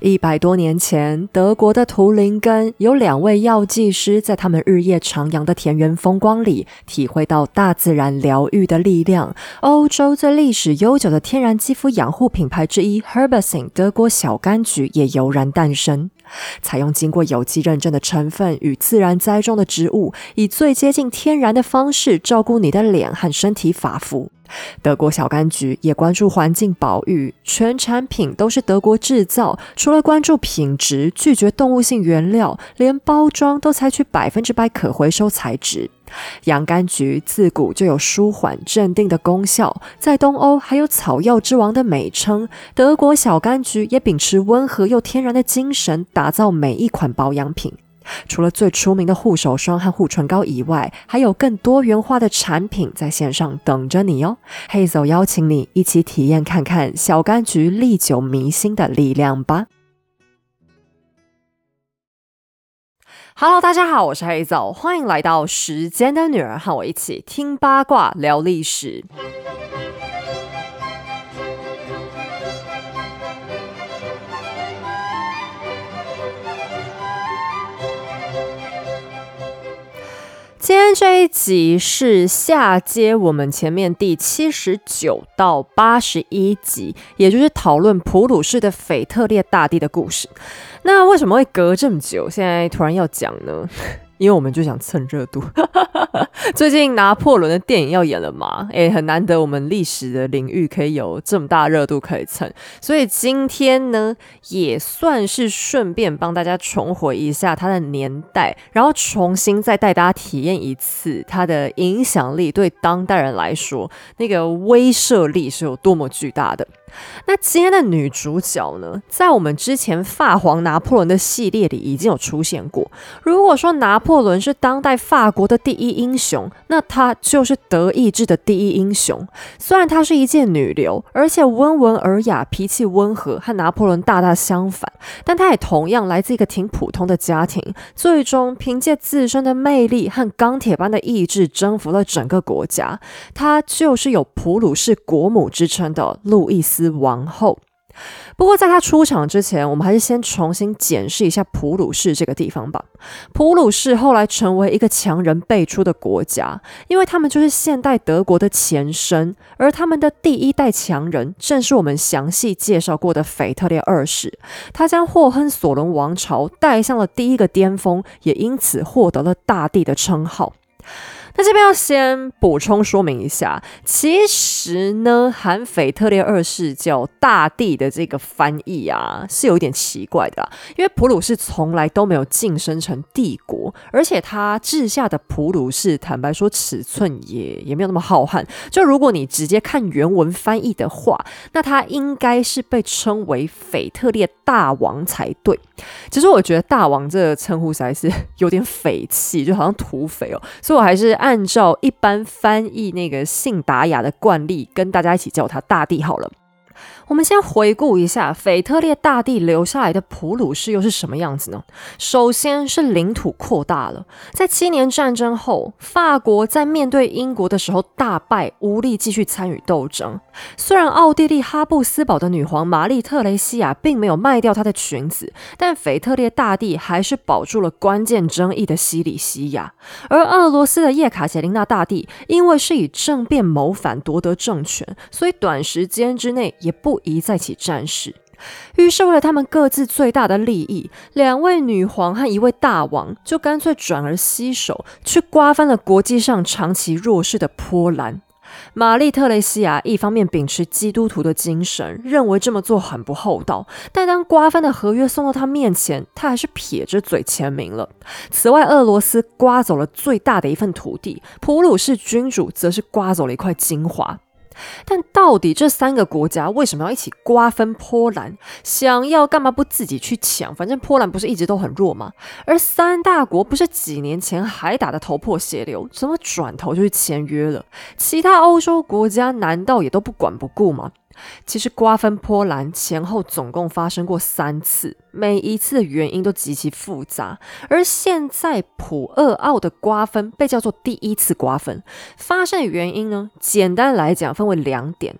一百多年前，德国的图林根有两位药剂师，在他们日夜徜徉的田园风光里，体会到大自然疗愈的力量。欧洲最历史悠久的天然肌肤养护品牌之一 Herbacin 德国小柑橘也油然诞生。采用经过有机认证的成分与自然栽种的植物，以最接近天然的方式照顾你的脸和身体发肤。德国小柑橘也关注环境保育，全产品都是德国制造。除了关注品质，拒绝动物性原料，连包装都采取百分之百可回收材质。洋甘菊自古就有舒缓镇定的功效，在东欧还有草药之王的美称。德国小柑橘也秉持温和又天然的精神，打造每一款保养品。除了最出名的护手霜和护唇膏以外，还有更多元化的产品在线上等着你哦。黑走邀请你一起体验看看小柑橘历久弥新的力量吧。Hello，大家好，我是黑枣，欢迎来到时间的女儿，和我一起听八卦聊历史。今天这一集是下接我们前面第七十九到八十一集，也就是讨论普鲁士的腓特烈大帝的故事。那为什么会隔这么久？现在突然要讲呢？因为我们就想蹭热度。最近拿破仑的电影要演了嘛？诶，很难得我们历史的领域可以有这么大热度可以蹭，所以今天呢，也算是顺便帮大家重回一下他的年代，然后重新再带大家体验一次他的影响力对当代人来说那个威慑力是有多么巨大的。那今天的女主角呢，在我们之前法皇拿破仑的系列里已经有出现过。如果说拿破仑是当代法国的第一英雄，那她就是德意志的第一英雄。虽然她是一介女流，而且温文尔雅，脾气温和，和拿破仑大大相反，但她也同样来自一个挺普通的家庭。最终凭借自身的魅力和钢铁般的意志，征服了整个国家。她就是有普鲁士国母之称的路易斯。斯王后。不过，在他出场之前，我们还是先重新检视一下普鲁士这个地方吧。普鲁士后来成为一个强人辈出的国家，因为他们就是现代德国的前身，而他们的第一代强人正是我们详细介绍过的腓特烈二世。他将霍亨索伦王朝带向了第一个巅峰，也因此获得了大帝的称号。那这边要先补充说明一下，其实呢，喊腓特烈二世叫大帝的这个翻译啊，是有一点奇怪的啦，因为普鲁士从来都没有晋升成帝国，而且他治下的普鲁士，坦白说尺寸也也没有那么浩瀚。就如果你直接看原文翻译的话，那他应该是被称为腓特烈大王才对。其实我觉得大王这个称呼实在是 有点匪气，就好像土匪哦，所以我还是按。照一般翻译那个信达雅的惯例，跟大家一起叫他大帝好了。我们先回顾一下腓特烈大帝留下来的普鲁士又是什么样子呢？首先是领土扩大了，在七年战争后，法国在面对英国的时候大败，无力继续参与斗争。虽然奥地利哈布斯堡的女皇玛丽特蕾西亚并没有卖掉她的裙子，但腓特烈大帝还是保住了关键争议的西里西亚。而俄罗斯的叶卡捷琳娜大帝因为是以政变谋反夺得政权，所以短时间之内也不。一再起战事，于是为了他们各自最大的利益，两位女皇和一位大王就干脆转而携手去瓜分了国际上长期弱势的波兰。玛丽特雷西亚一方面秉持基督徒的精神，认为这么做很不厚道，但当瓜分的合约送到他面前，他还是撇着嘴签名了。此外，俄罗斯刮走了最大的一份土地，普鲁士君主则是刮走了一块精华。但到底这三个国家为什么要一起瓜分波兰？想要干嘛不自己去抢？反正波兰不是一直都很弱吗？而三大国不是几年前还打得头破血流，怎么转头就去签约了？其他欧洲国家难道也都不管不顾吗？其实瓜分波兰前后总共发生过三次，每一次的原因都极其复杂。而现在普厄奥的瓜分被叫做第一次瓜分，发生的原因呢？简单来讲分为两点。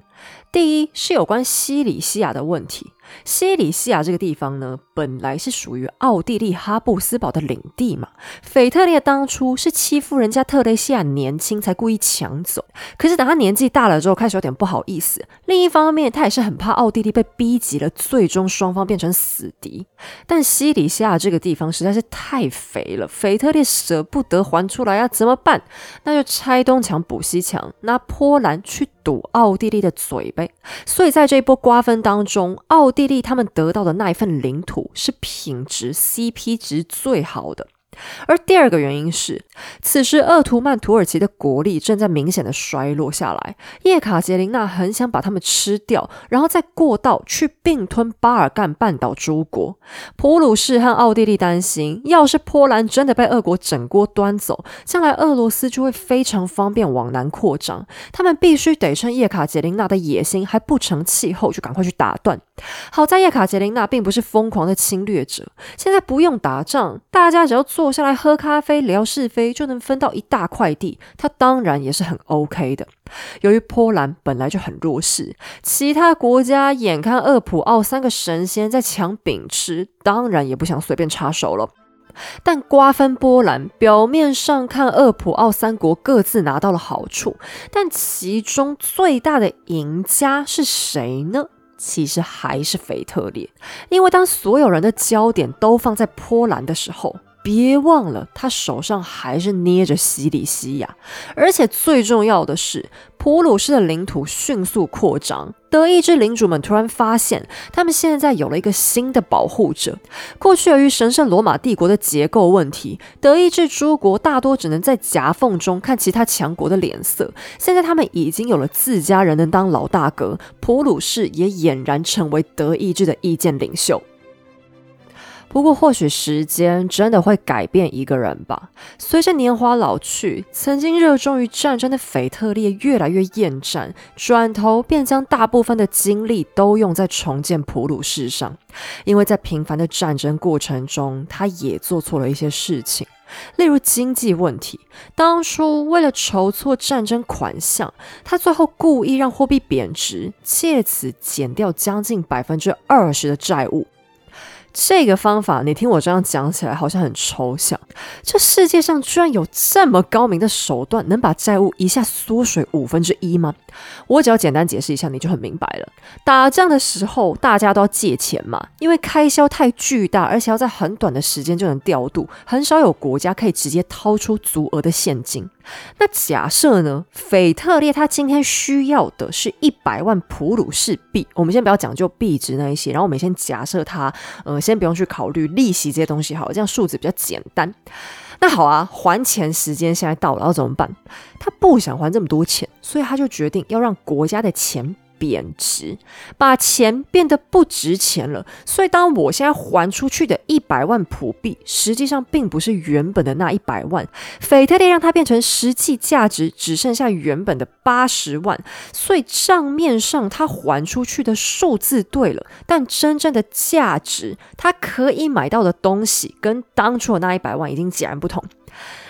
第一是有关西里西亚的问题。西里西亚这个地方呢，本来是属于奥地利哈布斯堡的领地嘛。腓特烈当初是欺负人家特雷西亚年轻，才故意抢走。可是等他年纪大了之后，开始有点不好意思。另一方面，他也是很怕奥地利被逼急了，最终双方变成死敌。但西里西亚这个地方实在是太肥了，腓特烈舍不得还出来啊，怎么办？那就拆东墙补西墙，拿波兰去堵奥地利的嘴呗。所以在这一波瓜分当中，奥地利他们得到的那一份领土是品质 CP 值最好的。而第二个原因是，此时鄂图曼土耳其的国力正在明显的衰落下来。叶卡捷琳娜很想把他们吃掉，然后再过道去并吞巴尔干半岛诸国。普鲁士和奥地利担心，要是波兰真的被俄国整锅端走，将来俄罗斯就会非常方便往南扩张。他们必须得趁叶卡捷琳娜的野心还不成气候，就赶快去打断。好在叶卡捷琳娜并不是疯狂的侵略者，现在不用打仗，大家只要做坐下来喝咖啡聊是非，就能分到一大块地。他当然也是很 OK 的。由于波兰本来就很弱势，其他国家眼看厄普奥三个神仙在抢饼吃，当然也不想随便插手了。但瓜分波兰，表面上看厄普奥三国各自拿到了好处，但其中最大的赢家是谁呢？其实还是腓特烈，因为当所有人的焦点都放在波兰的时候，别忘了他手上还是捏着西里西亚，而且最重要的是。普鲁士的领土迅速扩张，德意志领主们突然发现，他们现在有了一个新的保护者。过去由于神圣罗马帝国的结构问题，德意志诸国大多只能在夹缝中看其他强国的脸色。现在他们已经有了自家人能当老大哥，普鲁士也俨然成为德意志的意见领袖。不过，或许时间真的会改变一个人吧。随着年华老去，曾经热衷于战争的腓特烈越来越厌战，转头便将大部分的精力都用在重建普鲁士上。因为在频繁的战争过程中，他也做错了一些事情，例如经济问题。当初为了筹措战争款项，他最后故意让货币贬值，借此减掉将近百分之二十的债务。这个方法，你听我这样讲起来好像很抽象。这世界上居然有这么高明的手段，能把债务一下缩水五分之一吗？我只要简单解释一下，你就很明白了。打仗的时候，大家都要借钱嘛，因为开销太巨大，而且要在很短的时间就能调度，很少有国家可以直接掏出足额的现金。那假设呢？腓特烈他今天需要的是一百万普鲁士币。我们先不要讲究币值那一些，然后我们先假设他，呃，先不用去考虑利息这些东西，好，这样数字比较简单。那好啊，还钱时间现在到了，要怎么办？他不想还这么多钱，所以他就决定要让国家的钱。贬值，把钱变得不值钱了。所以，当我现在还出去的一百万普币，实际上并不是原本的那一百万。腓特烈让它变成实际价值只剩下原本的八十万，所以账面上他还出去的数字对了，但真正的价值，他可以买到的东西，跟当初的那一百万已经截然不同。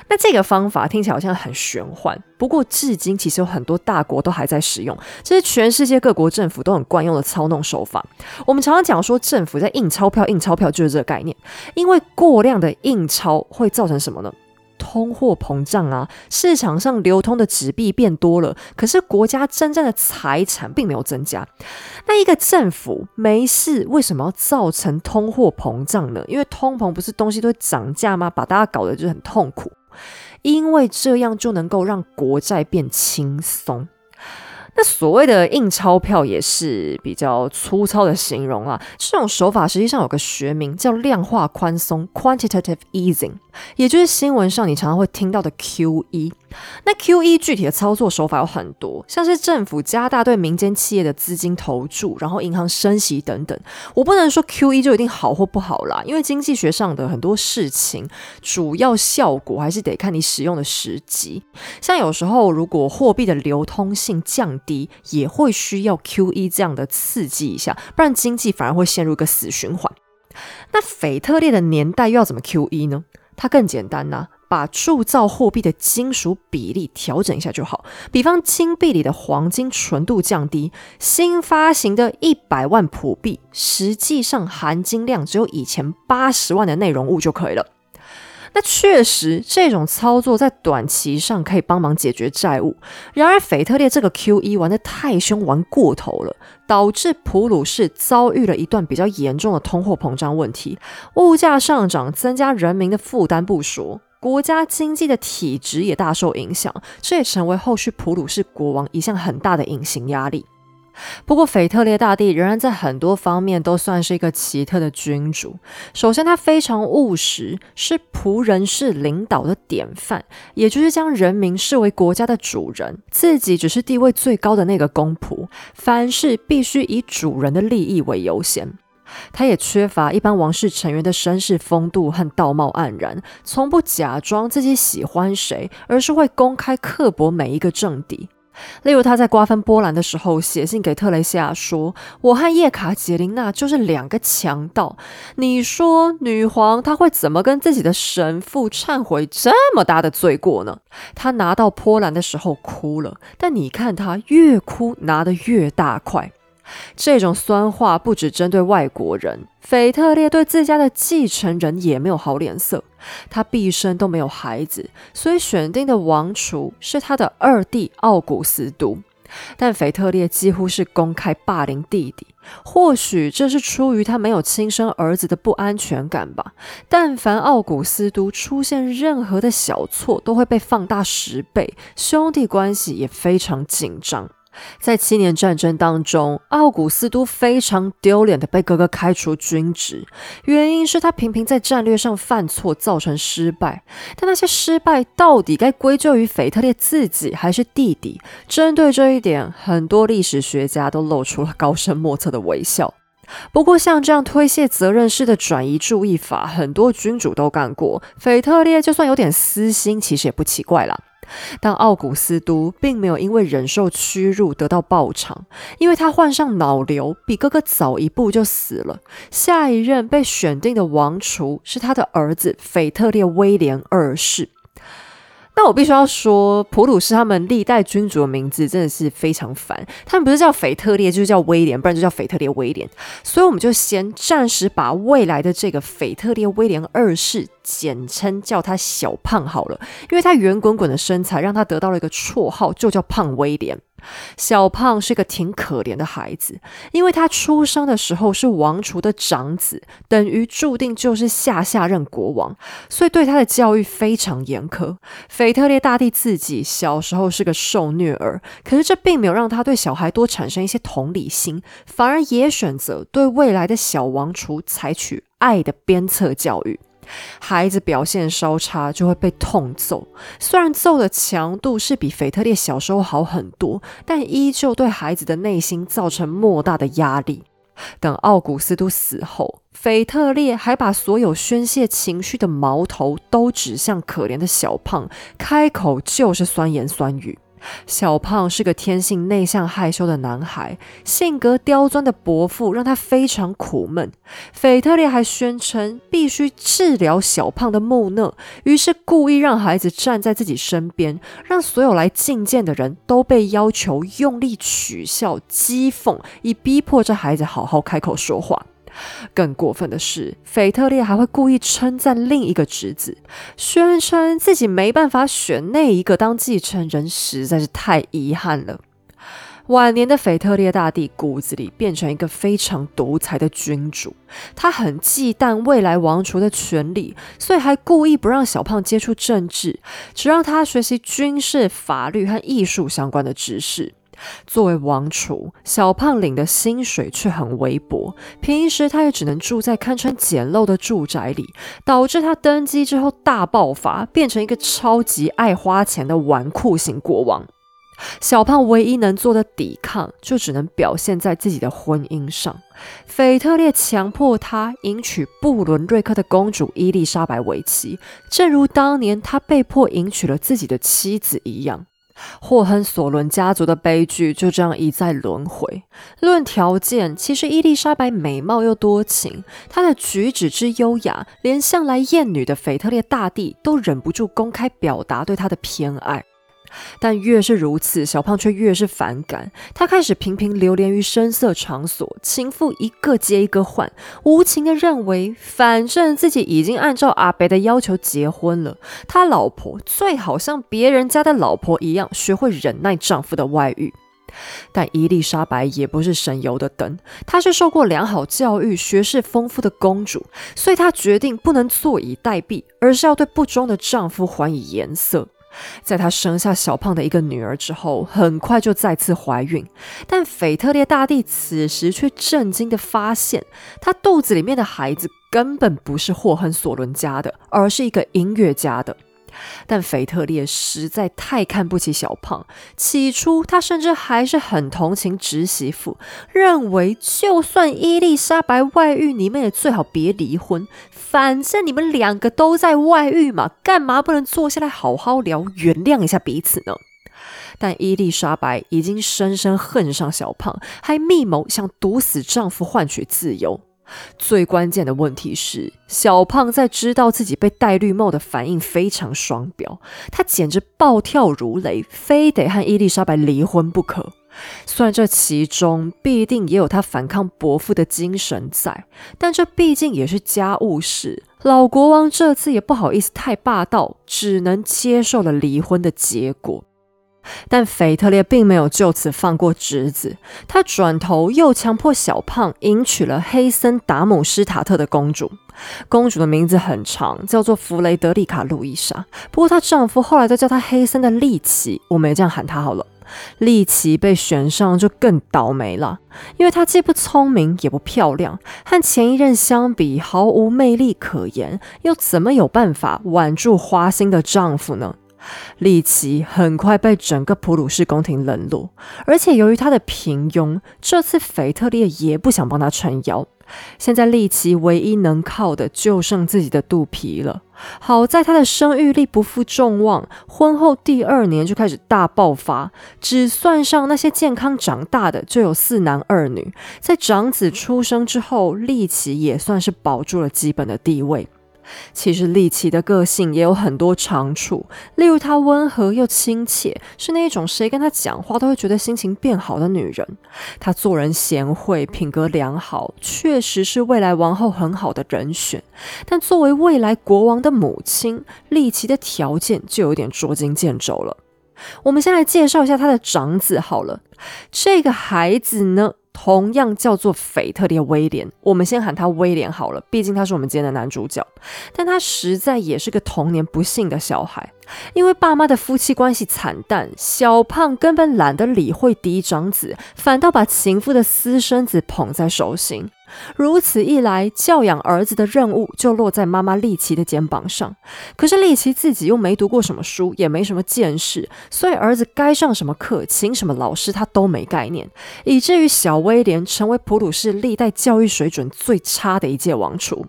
那这个方法听起来好像很玄幻，不过至今其实有很多大国都还在使用，这是全世界各国政府都很惯用的操弄手法。我们常常讲说政府在印钞票，印钞票就是这个概念，因为过量的印钞会造成什么呢？通货膨胀啊，市场上流通的纸币变多了，可是国家真正的财产并没有增加。那一个政府没事，为什么要造成通货膨胀呢？因为通膨不是东西都会涨价吗？把大家搞得就很痛苦。因为这样就能够让国债变轻松。那所谓的印钞票也是比较粗糙的形容啊。这种手法实际上有个学名叫量化宽松 （quantitative easing）。也就是新闻上你常常会听到的 QE，那 QE 具体的操作手法有很多，像是政府加大对民间企业的资金投注，然后银行升息等等。我不能说 QE 就一定好或不好啦，因为经济学上的很多事情，主要效果还是得看你使用的时机。像有时候如果货币的流通性降低，也会需要 QE 这样的刺激一下，不然经济反而会陷入一个死循环。那腓特烈的年代又要怎么 QE 呢？它更简单呐，把铸造货币的金属比例调整一下就好。比方金币里的黄金纯度降低，新发行的一百万普币，实际上含金量只有以前八十万的内容物就可以了。那确实，这种操作在短期上可以帮忙解决债务。然而，腓特烈这个 Q E 玩得太凶，玩过头了，导致普鲁士遭遇了一段比较严重的通货膨胀问题，物价上涨增加人民的负担不说，国家经济的体质也大受影响，这也成为后续普鲁士国王一项很大的隐形压力。不过，腓特烈大帝仍然在很多方面都算是一个奇特的君主。首先，他非常务实，是仆人式领导的典范，也就是将人民视为国家的主人，自己只是地位最高的那个公仆，凡事必须以主人的利益为优先。他也缺乏一般王室成员的绅士风度和道貌岸然，从不假装自己喜欢谁，而是会公开刻薄每一个政敌。例如，他在瓜分波兰的时候，写信给特蕾西亚说：“我和叶卡捷琳娜就是两个强盗。你说，女皇她会怎么跟自己的神父忏悔这么大的罪过呢？”他拿到波兰的时候哭了，但你看他越哭拿得越大块。这种酸话不只针对外国人，腓特烈对自家的继承人也没有好脸色。他毕生都没有孩子，所以选定的王储是他的二弟奥古斯都。但腓特烈几乎是公开霸凌弟弟，或许这是出于他没有亲生儿子的不安全感吧。但凡奥古斯都出现任何的小错，都会被放大十倍，兄弟关系也非常紧张。在七年战争当中，奥古斯都非常丢脸的被哥哥开除军职，原因是他频频在战略上犯错，造成失败。但那些失败到底该归咎于腓特烈自己还是弟弟？针对这一点，很多历史学家都露出了高深莫测的微笑。不过，像这样推卸责任式的转移注意法，很多君主都干过。腓特烈就算有点私心，其实也不奇怪啦。但奥古斯都并没有因为忍受屈辱得到报偿，因为他患上脑瘤，比哥哥早一步就死了。下一任被选定的王储是他的儿子腓特烈威廉二世。但我必须要说，普鲁士他们历代君主的名字真的是非常烦。他们不是叫腓特烈，就是叫威廉，不然就叫腓特烈威廉。所以我们就先暂时把未来的这个腓特烈威廉二世简称叫他小胖好了，因为他圆滚滚的身材让他得到了一个绰号，就叫胖威廉。小胖是个挺可怜的孩子，因为他出生的时候是王储的长子，等于注定就是下下任国王，所以对他的教育非常严苛。腓特烈大帝自己小时候是个受虐儿，可是这并没有让他对小孩多产生一些同理心，反而也选择对未来的小王储采取爱的鞭策教育。孩子表现稍差就会被痛揍，虽然揍的强度是比腓特烈小时候好很多，但依旧对孩子的内心造成莫大的压力。等奥古斯都死后，腓特烈还把所有宣泄情绪的矛头都指向可怜的小胖，开口就是酸言酸语。小胖是个天性内向害羞的男孩，性格刁钻的伯父让他非常苦闷。腓特烈还宣称必须治疗小胖的木讷，于是故意让孩子站在自己身边，让所有来觐见的人都被要求用力取笑、讥讽，以逼迫这孩子好好开口说话。更过分的是，腓特烈还会故意称赞另一个侄子，宣称自己没办法选那一个当继承人，实在是太遗憾了。晚年的腓特烈大帝骨子里变成一个非常独裁的君主，他很忌惮未来王储的权力，所以还故意不让小胖接触政治，只让他学习军事、法律和艺术相关的知识。作为王储，小胖领的薪水却很微薄，平时他也只能住在堪称简陋的住宅里，导致他登基之后大爆发，变成一个超级爱花钱的纨绔型国王。小胖唯一能做的抵抗，就只能表现在自己的婚姻上。腓特烈强迫他迎娶布伦瑞克的公主伊丽莎白为妻，正如当年他被迫迎娶了自己的妻子一样。霍亨索伦家族的悲剧就这样一再轮回。论条件，其实伊丽莎白美貌又多情，她的举止之优雅，连向来厌女的腓特烈大帝都忍不住公开表达对她的偏爱。但越是如此，小胖却越是反感。他开始频频流连于声色场所，情妇一个接一个换，无情的认为，反正自己已经按照阿北的要求结婚了，他老婆最好像别人家的老婆一样，学会忍耐丈夫的外遇。但伊丽莎白也不是省油的灯，她是受过良好教育、学识丰富的公主，所以她决定不能坐以待毙，而是要对不忠的丈夫还以颜色。在她生下小胖的一个女儿之后，很快就再次怀孕。但腓特烈大帝此时却震惊的发现，她肚子里面的孩子根本不是霍亨索伦家的，而是一个音乐家的。但腓特烈实在太看不起小胖，起初他甚至还是很同情侄媳妇，认为就算伊丽莎白外遇，你们也最好别离婚，反正你们两个都在外遇嘛，干嘛不能坐下来好好聊，原谅一下彼此呢？但伊丽莎白已经深深恨上小胖，还密谋想毒死丈夫换取自由。最关键的问题是，小胖在知道自己被戴绿帽的反应非常双标，他简直暴跳如雷，非得和伊丽莎白离婚不可。虽然这其中必定也有他反抗伯父的精神在，但这毕竟也是家务事。老国王这次也不好意思太霸道，只能接受了离婚的结果。但腓特烈并没有就此放过侄子，他转头又强迫小胖迎娶了黑森达姆施塔特的公主。公主的名字很长，叫做弗雷德丽卡路易莎。不过她丈夫后来都叫她黑森的利奇，我们也这样喊她好了。利奇被选上就更倒霉了，因为她既不聪明也不漂亮，和前一任相比毫无魅力可言，又怎么有办法挽住花心的丈夫呢？利奇很快被整个普鲁士宫廷冷落，而且由于他的平庸，这次腓特烈也不想帮他撑腰。现在利奇唯一能靠的就剩自己的肚皮了。好在他的生育力不负众望，婚后第二年就开始大爆发，只算上那些健康长大的，就有四男二女。在长子出生之后，利奇也算是保住了基本的地位。其实丽奇的个性也有很多长处，例如她温和又亲切，是那种谁跟她讲话都会觉得心情变好的女人。她做人贤惠，品格良好，确实是未来王后很好的人选。但作为未来国王的母亲，丽奇的条件就有点捉襟见肘了。我们先来介绍一下她的长子好了，这个孩子呢？同样叫做腓特烈威廉，我们先喊他威廉好了，毕竟他是我们今天的男主角。但他实在也是个童年不幸的小孩，因为爸妈的夫妻关系惨淡，小胖根本懒得理会嫡长子，反倒把情妇的私生子捧在手心。如此一来，教养儿子的任务就落在妈妈丽奇的肩膀上。可是丽奇自己又没读过什么书，也没什么见识，所以儿子该上什么课、请什么老师，他都没概念，以至于小威廉成为普鲁士历代教育水准最差的一届王储。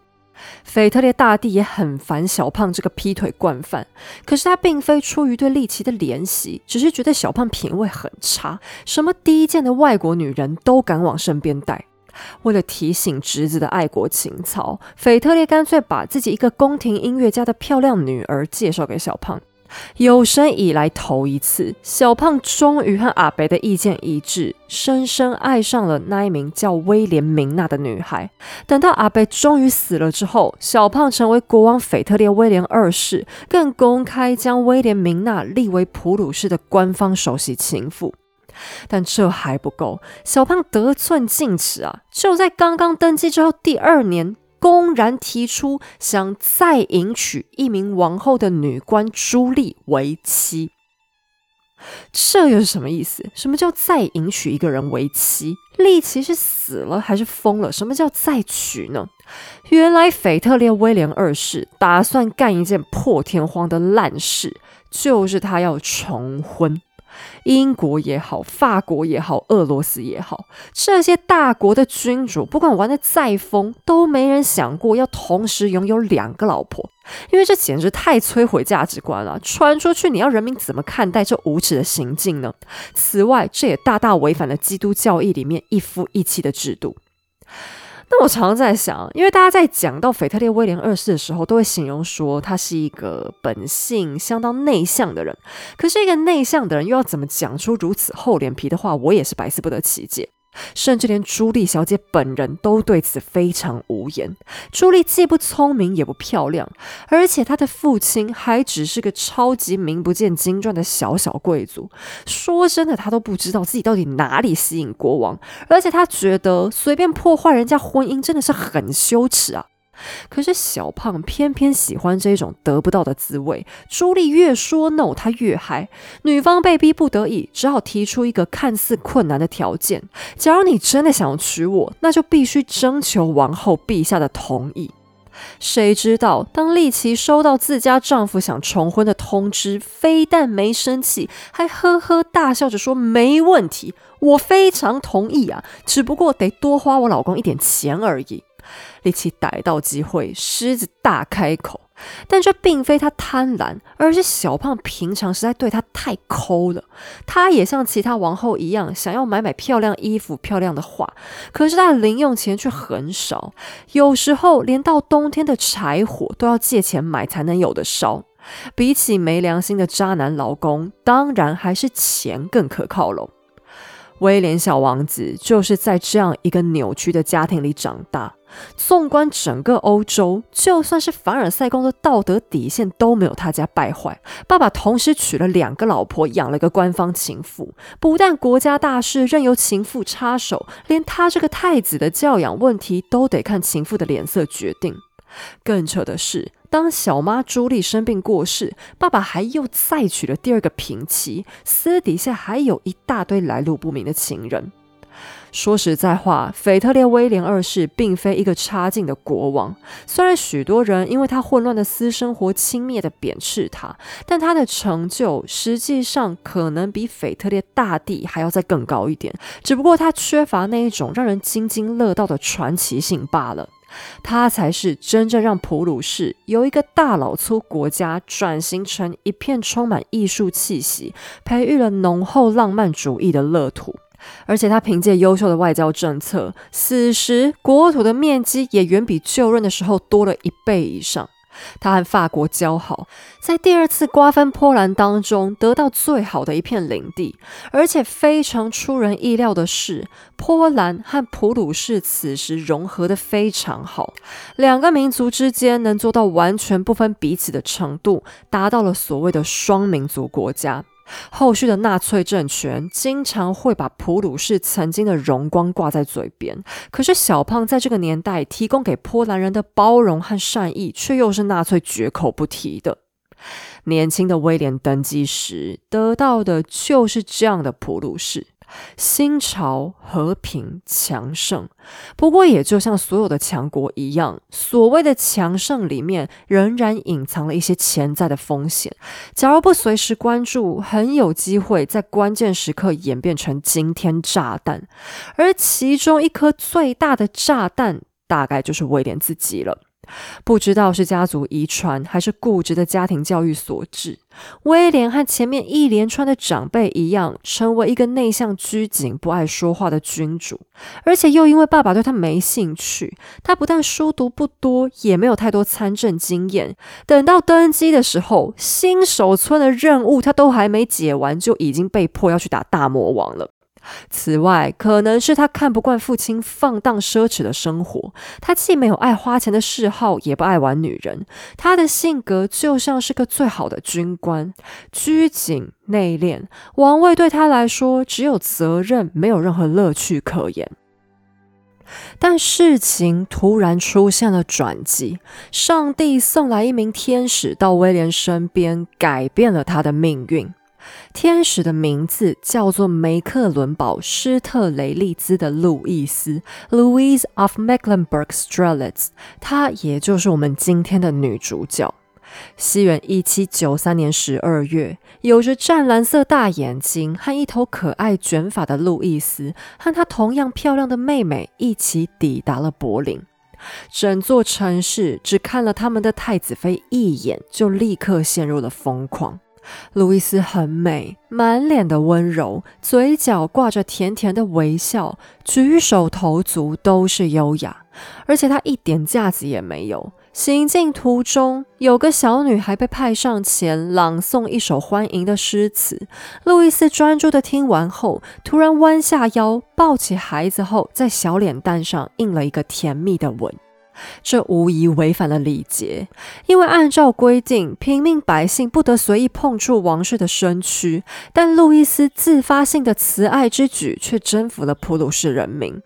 腓特烈大帝也很烦小胖这个劈腿惯犯，可是他并非出于对丽奇的怜惜，只是觉得小胖品味很差，什么低贱的外国女人都敢往身边带。为了提醒侄子的爱国情操，腓特烈干脆把自己一个宫廷音乐家的漂亮女儿介绍给小胖。有生以来头一次，小胖终于和阿北的意见一致，深深爱上了那一名叫威廉明娜的女孩。等到阿北终于死了之后，小胖成为国王腓特烈威廉二世，更公开将威廉明娜立为普鲁士的官方首席情妇。但这还不够，小胖得寸进尺啊！就在刚刚登基之后第二年，公然提出想再迎娶一名王后的女官朱莉为妻。这又是什么意思？什么叫再迎娶一个人为妻？利奇是死了还是疯了？什么叫再娶呢？原来腓特烈威廉二世打算干一件破天荒的烂事，就是他要重婚。英国也好，法国也好，俄罗斯也好，这些大国的君主，不管玩的再疯，都没人想过要同时拥有两个老婆，因为这简直太摧毁价值观了。传出去，你要人民怎么看待这无耻的行径呢？此外，这也大大违反了基督教义里面一夫一妻的制度。那我常常在想，因为大家在讲到腓特烈威廉二世的时候，都会形容说他是一个本性相当内向的人。可是，一个内向的人又要怎么讲出如此厚脸皮的话？我也是百思不得其解。甚至连朱莉小姐本人都对此非常无言。朱莉既不聪明也不漂亮，而且她的父亲还只是个超级名不见经传的小小贵族。说真的，她都不知道自己到底哪里吸引国王，而且她觉得随便破坏人家婚姻真的是很羞耻啊。可是小胖偏偏喜欢这种得不到的滋味。朱莉越说 no，他越嗨。女方被逼不得已，只好提出一个看似困难的条件：假如你真的想要娶我，那就必须征求王后陛下的同意。谁知道，当丽琪收到自家丈夫想重婚的通知，非但没生气，还呵呵大笑着说：“没问题，我非常同意啊，只不过得多花我老公一点钱而已。”力气逮到机会，狮子大开口。但这并非他贪婪，而是小胖平常实在对他太抠了。他也像其他王后一样，想要买买漂亮衣服、漂亮的画，可是他的零用钱却很少，有时候连到冬天的柴火都要借钱买才能有的烧。比起没良心的渣男老公，当然还是钱更可靠喽。威廉小王子就是在这样一个扭曲的家庭里长大。纵观整个欧洲，就算是凡尔赛宫的道德底线都没有他家败坏。爸爸同时娶了两个老婆，养了个官方情妇，不但国家大事任由情妇插手，连他这个太子的教养问题都得看情妇的脸色决定。更扯的是，当小妈朱莉生病过世，爸爸还又再娶了第二个平妻，私底下还有一大堆来路不明的情人。说实在话，腓特烈威廉二世并非一个差劲的国王。虽然许多人因为他混乱的私生活轻蔑的贬斥他，但他的成就实际上可能比腓特烈大帝还要再更高一点。只不过他缺乏那一种让人津津乐道的传奇性罢了。他才是真正让普鲁士由一个大老粗国家转型成一片充满艺术气息、培育了浓厚浪漫主义的乐土。而且他凭借优秀的外交政策，此时国土的面积也远比就任的时候多了一倍以上。他和法国交好，在第二次瓜分波兰当中得到最好的一片领地。而且非常出人意料的是，波兰和普鲁士此时融合的非常好，两个民族之间能做到完全不分彼此的程度，达到了所谓的双民族国家。后续的纳粹政权经常会把普鲁士曾经的荣光挂在嘴边，可是小胖在这个年代提供给波兰人的包容和善意，却又是纳粹绝口不提的。年轻的威廉登基时得到的就是这样的普鲁士。新朝和平强盛，不过也就像所有的强国一样，所谓的强盛里面仍然隐藏了一些潜在的风险。假如不随时关注，很有机会在关键时刻演变成惊天炸弹。而其中一颗最大的炸弹，大概就是威廉自己了。不知道是家族遗传还是固执的家庭教育所致，威廉和前面一连串的长辈一样，成为一个内向、拘谨、不爱说话的君主。而且又因为爸爸对他没兴趣，他不但书读不多，也没有太多参政经验。等到登基的时候，新手村的任务他都还没解完，就已经被迫要去打大魔王了。此外，可能是他看不惯父亲放荡奢侈的生活。他既没有爱花钱的嗜好，也不爱玩女人。他的性格就像是个最好的军官，拘谨内敛。王位对他来说只有责任，没有任何乐趣可言。但事情突然出现了转机，上帝送来一名天使到威廉身边，改变了他的命运。天使的名字叫做梅克伦堡施特雷利兹的路易斯 （Louise of Mecklenburg-Strelitz），她也就是我们今天的女主角。西元一七九三年十二月，有着湛蓝色大眼睛和一头可爱卷发的路易斯，和她同样漂亮的妹妹一起抵达了柏林。整座城市只看了他们的太子妃一眼，就立刻陷入了疯狂。路易斯很美，满脸的温柔，嘴角挂着甜甜的微笑，举手投足都是优雅，而且她一点架子也没有。行进途中，有个小女孩被派上前朗诵一首欢迎的诗词。路易斯专注地听完后，突然弯下腰，抱起孩子后，在小脸蛋上印了一个甜蜜的吻。这无疑违反了礼节，因为按照规定，平民百姓不得随意碰触王室的身躯。但路易斯自发性的慈爱之举，却征服了普鲁士人民。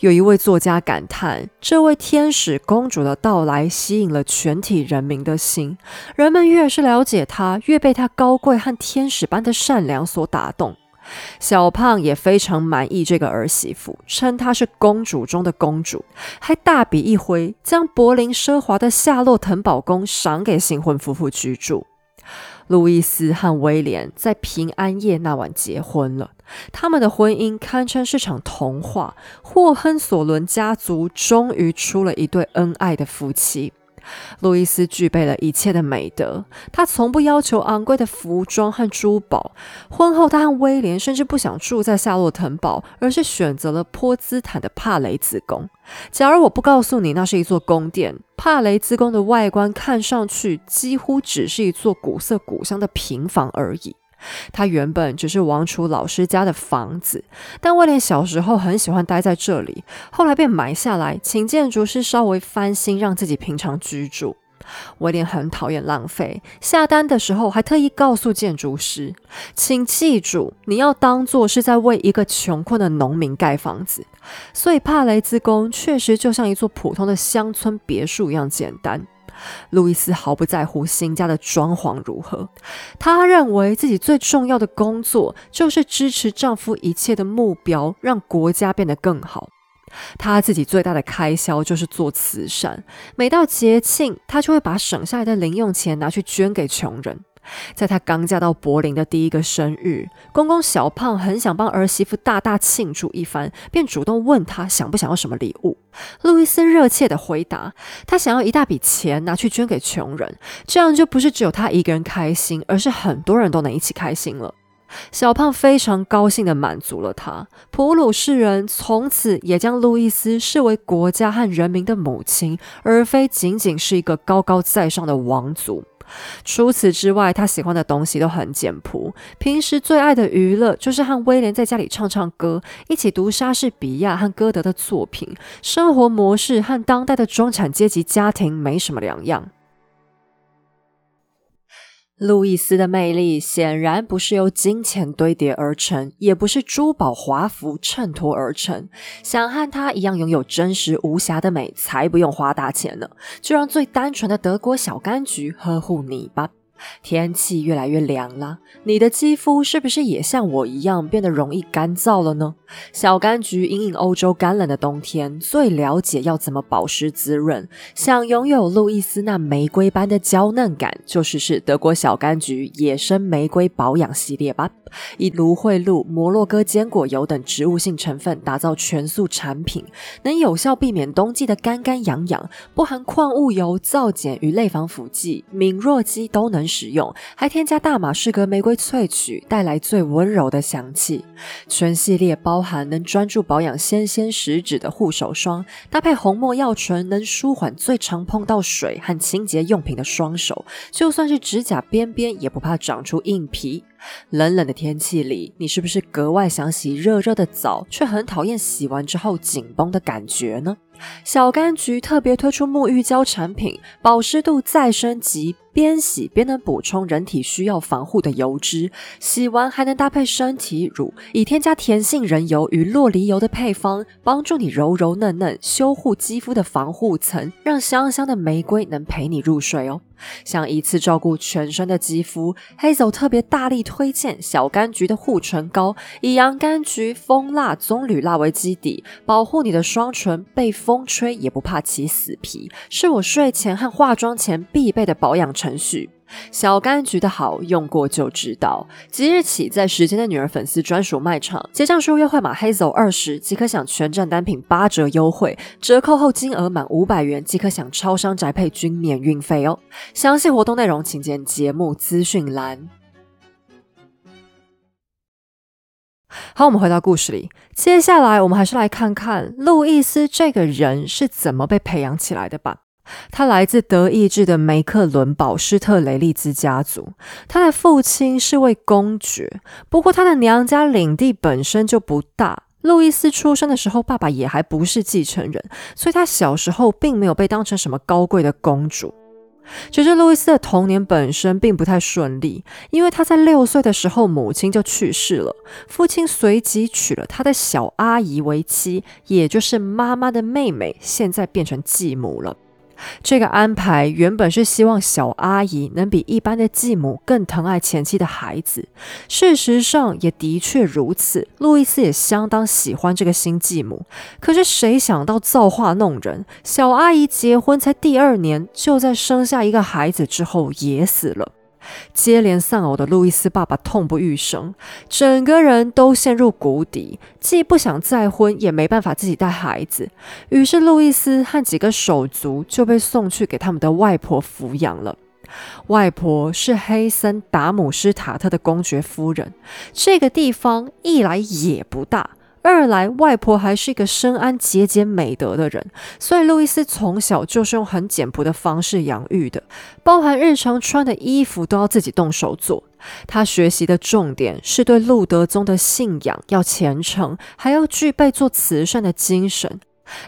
有一位作家感叹：“这位天使公主的到来吸引了全体人民的心。人们越是了解她，越被她高贵和天使般的善良所打动。”小胖也非常满意这个儿媳妇，称她是公主中的公主，还大笔一挥，将柏林奢华的夏洛滕堡宫赏给新婚夫妇居住。路易斯和威廉在平安夜那晚结婚了，他们的婚姻堪称是场童话。霍亨索伦家族终于出了一对恩爱的夫妻。路易斯具备了一切的美德，他从不要求昂贵的服装和珠宝。婚后，他和威廉甚至不想住在夏洛滕堡，而是选择了波兹坦的帕雷兹宫。假如我不告诉你那是一座宫殿，帕雷兹宫的外观看上去几乎只是一座古色古香的平房而已。它原本只是王储老师家的房子，但威廉小时候很喜欢待在这里，后来便埋下来，请建筑师稍微翻新，让自己平常居住。威廉很讨厌浪费，下单的时候还特意告诉建筑师：“请记住，你要当做是在为一个穷困的农民盖房子。”所以帕雷兹宫确实就像一座普通的乡村别墅一样简单。路易斯毫不在乎新家的装潢如何，她认为自己最重要的工作就是支持丈夫一切的目标，让国家变得更好。她自己最大的开销就是做慈善，每到节庆，她就会把省下来的零用钱拿去捐给穷人。在她刚嫁到柏林的第一个生日，公公小胖很想帮儿媳妇大大庆祝一番，便主动问她想不想要什么礼物。路易斯热切地回答：“他想要一大笔钱拿去捐给穷人，这样就不是只有他一个人开心，而是很多人都能一起开心了。”小胖非常高兴地满足了他。普鲁士人从此也将路易斯视为国家和人民的母亲，而非仅仅是一个高高在上的王族。除此之外，他喜欢的东西都很简朴。平时最爱的娱乐就是和威廉在家里唱唱歌，一起读莎士比亚和歌德的作品。生活模式和当代的中产阶级家庭没什么两样。路易斯的魅力显然不是由金钱堆叠而成，也不是珠宝华服衬托而成。想和她一样拥有真实无瑕的美，才不用花大钱呢。就让最单纯的德国小柑橘呵护你吧。天气越来越凉了，你的肌肤是不是也像我一样变得容易干燥了呢？小柑橘因应欧洲干冷的冬天，最了解要怎么保湿滋润。想拥有路易斯那玫瑰般的娇嫩感，就试试德国小柑橘野生玫瑰保养系列吧。以芦荟露、摩洛哥坚果油等植物性成分打造全素产品，能有效避免冬季的干干痒痒。不含矿物油、皂碱与类防腐剂，敏弱肌都能使用。还添加大马士革玫瑰萃取，带来最温柔的香气。全系列包含能专注保养纤纤十指的护手霜，搭配红墨药醇，能舒缓最常碰到水和清洁用品的双手。就算是指甲边边，也不怕长出硬皮。冷冷的天气里，你是不是格外想洗热热的澡，却很讨厌洗完之后紧绷的感觉呢？小柑橘特别推出沐浴胶产品，保湿度再升级。边洗边能补充人体需要防护的油脂，洗完还能搭配身体乳，以添加甜杏仁油与洛梨油的配方，帮助你柔柔嫩嫩，修护肌肤的防护层，让香香的玫瑰能陪你入睡哦。想一次照顾全身的肌肤，Hazel 特别大力推荐小柑橘的护唇膏，以洋甘菊、蜂蜡、棕榈蜡为基底，保护你的双唇，被风吹也不怕起死皮，是我睡前和化妆前必备的保养。程序。小柑橘的好用过就知道。即日起，在时间的女儿粉丝专属卖场结账输入优惠码黑走二十，即可享全站单品八折优惠，折扣后金额满五百元即可享超商宅配均免运费哦。详细活动内容请见节目资讯栏。好，我们回到故事里，接下来我们还是来看看路易斯这个人是怎么被培养起来的吧。他来自德意志的梅克伦堡施特雷利兹家族，他的父亲是位公爵，不过他的娘家领地本身就不大。路易斯出生的时候，爸爸也还不是继承人，所以他小时候并没有被当成什么高贵的公主。其实路易斯的童年本身并不太顺利，因为他在六岁的时候母亲就去世了，父亲随即娶了他的小阿姨为妻，也就是妈妈的妹妹，现在变成继母了。这个安排原本是希望小阿姨能比一般的继母更疼爱前妻的孩子，事实上也的确如此。路易斯也相当喜欢这个新继母，可是谁想到造化弄人，小阿姨结婚才第二年，就在生下一个孩子之后也死了。接连丧偶的路易斯爸爸痛不欲生，整个人都陷入谷底，既不想再婚，也没办法自己带孩子。于是路易斯和几个手足就被送去给他们的外婆抚养了。外婆是黑森达姆施塔特的公爵夫人。这个地方一来也不大。二来，外婆还是一个深谙节俭美德的人，所以路易斯从小就是用很简朴的方式养育的，包含日常穿的衣服都要自己动手做。他学习的重点是对路德宗的信仰要虔诚，还要具备做慈善的精神。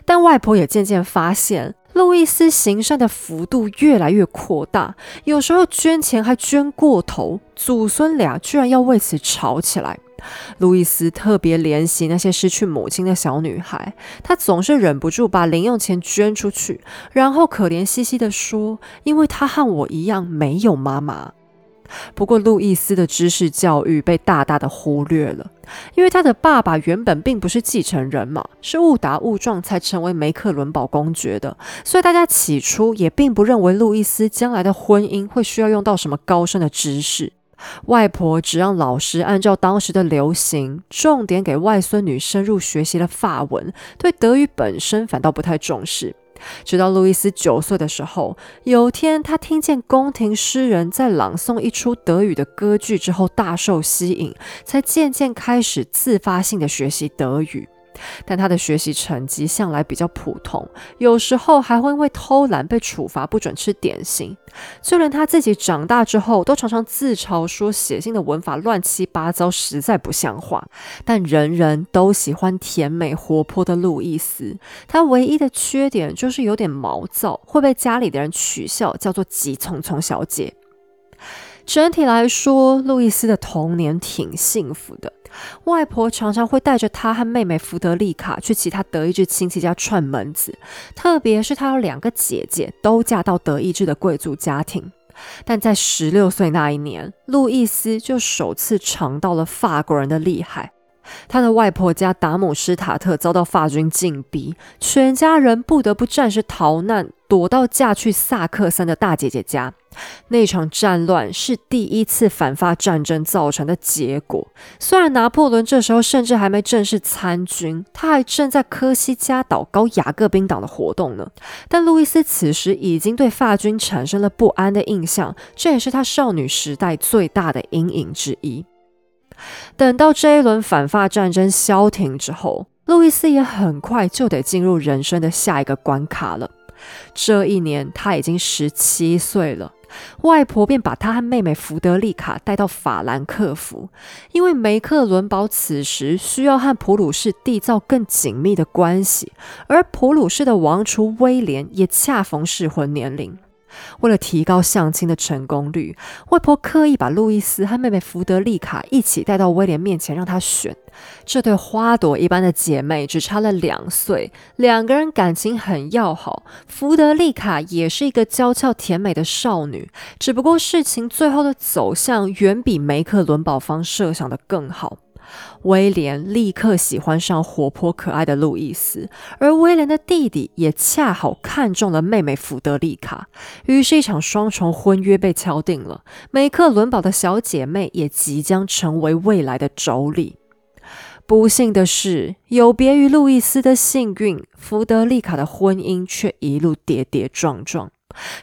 但外婆也渐渐发现，路易斯行善的幅度越来越扩大，有时候捐钱还捐过头，祖孙俩居然要为此吵起来。路易斯特别怜惜那些失去母亲的小女孩，他总是忍不住把零用钱捐出去，然后可怜兮兮地说：“因为她和我一样没有妈妈。”不过，路易斯的知识教育被大大的忽略了，因为他的爸爸原本并不是继承人嘛，是误打误撞才成为梅克伦堡公爵的，所以大家起初也并不认为路易斯将来的婚姻会需要用到什么高深的知识。外婆只让老师按照当时的流行，重点给外孙女深入学习了法文，对德语本身反倒不太重视。直到路易斯九岁的时候，有天他听见宫廷诗人在朗诵一出德语的歌剧之后，大受吸引，才渐渐开始自发性的学习德语。但他的学习成绩向来比较普通，有时候还会因为偷懒被处罚，不准吃点心。就连他自己长大之后，都常常自嘲说写信的文法乱七八糟，实在不像话。但人人都喜欢甜美活泼的路易斯，他唯一的缺点就是有点毛躁，会被家里的人取笑，叫做急匆匆小姐。整体来说，路易斯的童年挺幸福的。外婆常常会带着她和妹妹福德丽卡去其他德意志亲戚家串门子，特别是她有两个姐姐都嫁到德意志的贵族家庭。但在十六岁那一年，路易斯就首次尝到了法国人的厉害。他的外婆家达姆施塔特遭到法军进逼，全家人不得不暂时逃难，躲到嫁去萨克森的大姐姐家。那场战乱是第一次反法战争造成的结果。虽然拿破仑这时候甚至还没正式参军，他还正在科西嘉岛搞雅各宾党的活动呢。但路易斯此时已经对法军产生了不安的印象，这也是他少女时代最大的阴影之一。等到这一轮反法战争消停之后，路易斯也很快就得进入人生的下一个关卡了。这一年他已经十七岁了。外婆便把他和妹妹福德丽卡带到法兰克福，因为梅克伦堡此时需要和普鲁士缔造更紧密的关系，而普鲁士的王储威廉也恰逢适婚年龄。为了提高相亲的成功率，外婆刻意把路易斯和妹妹福德丽卡一起带到威廉面前，让他选。这对花朵一般的姐妹只差了两岁，两个人感情很要好。福德丽卡也是一个娇俏甜美的少女，只不过事情最后的走向远比梅克伦堡方设想的更好。威廉立刻喜欢上活泼可爱的路易斯，而威廉的弟弟也恰好看中了妹妹福德丽卡，于是，一场双重婚约被敲定了。梅克伦堡的小姐妹也即将成为未来的妯娌。不幸的是，有别于路易斯的幸运，福德丽卡的婚姻却一路跌跌撞撞。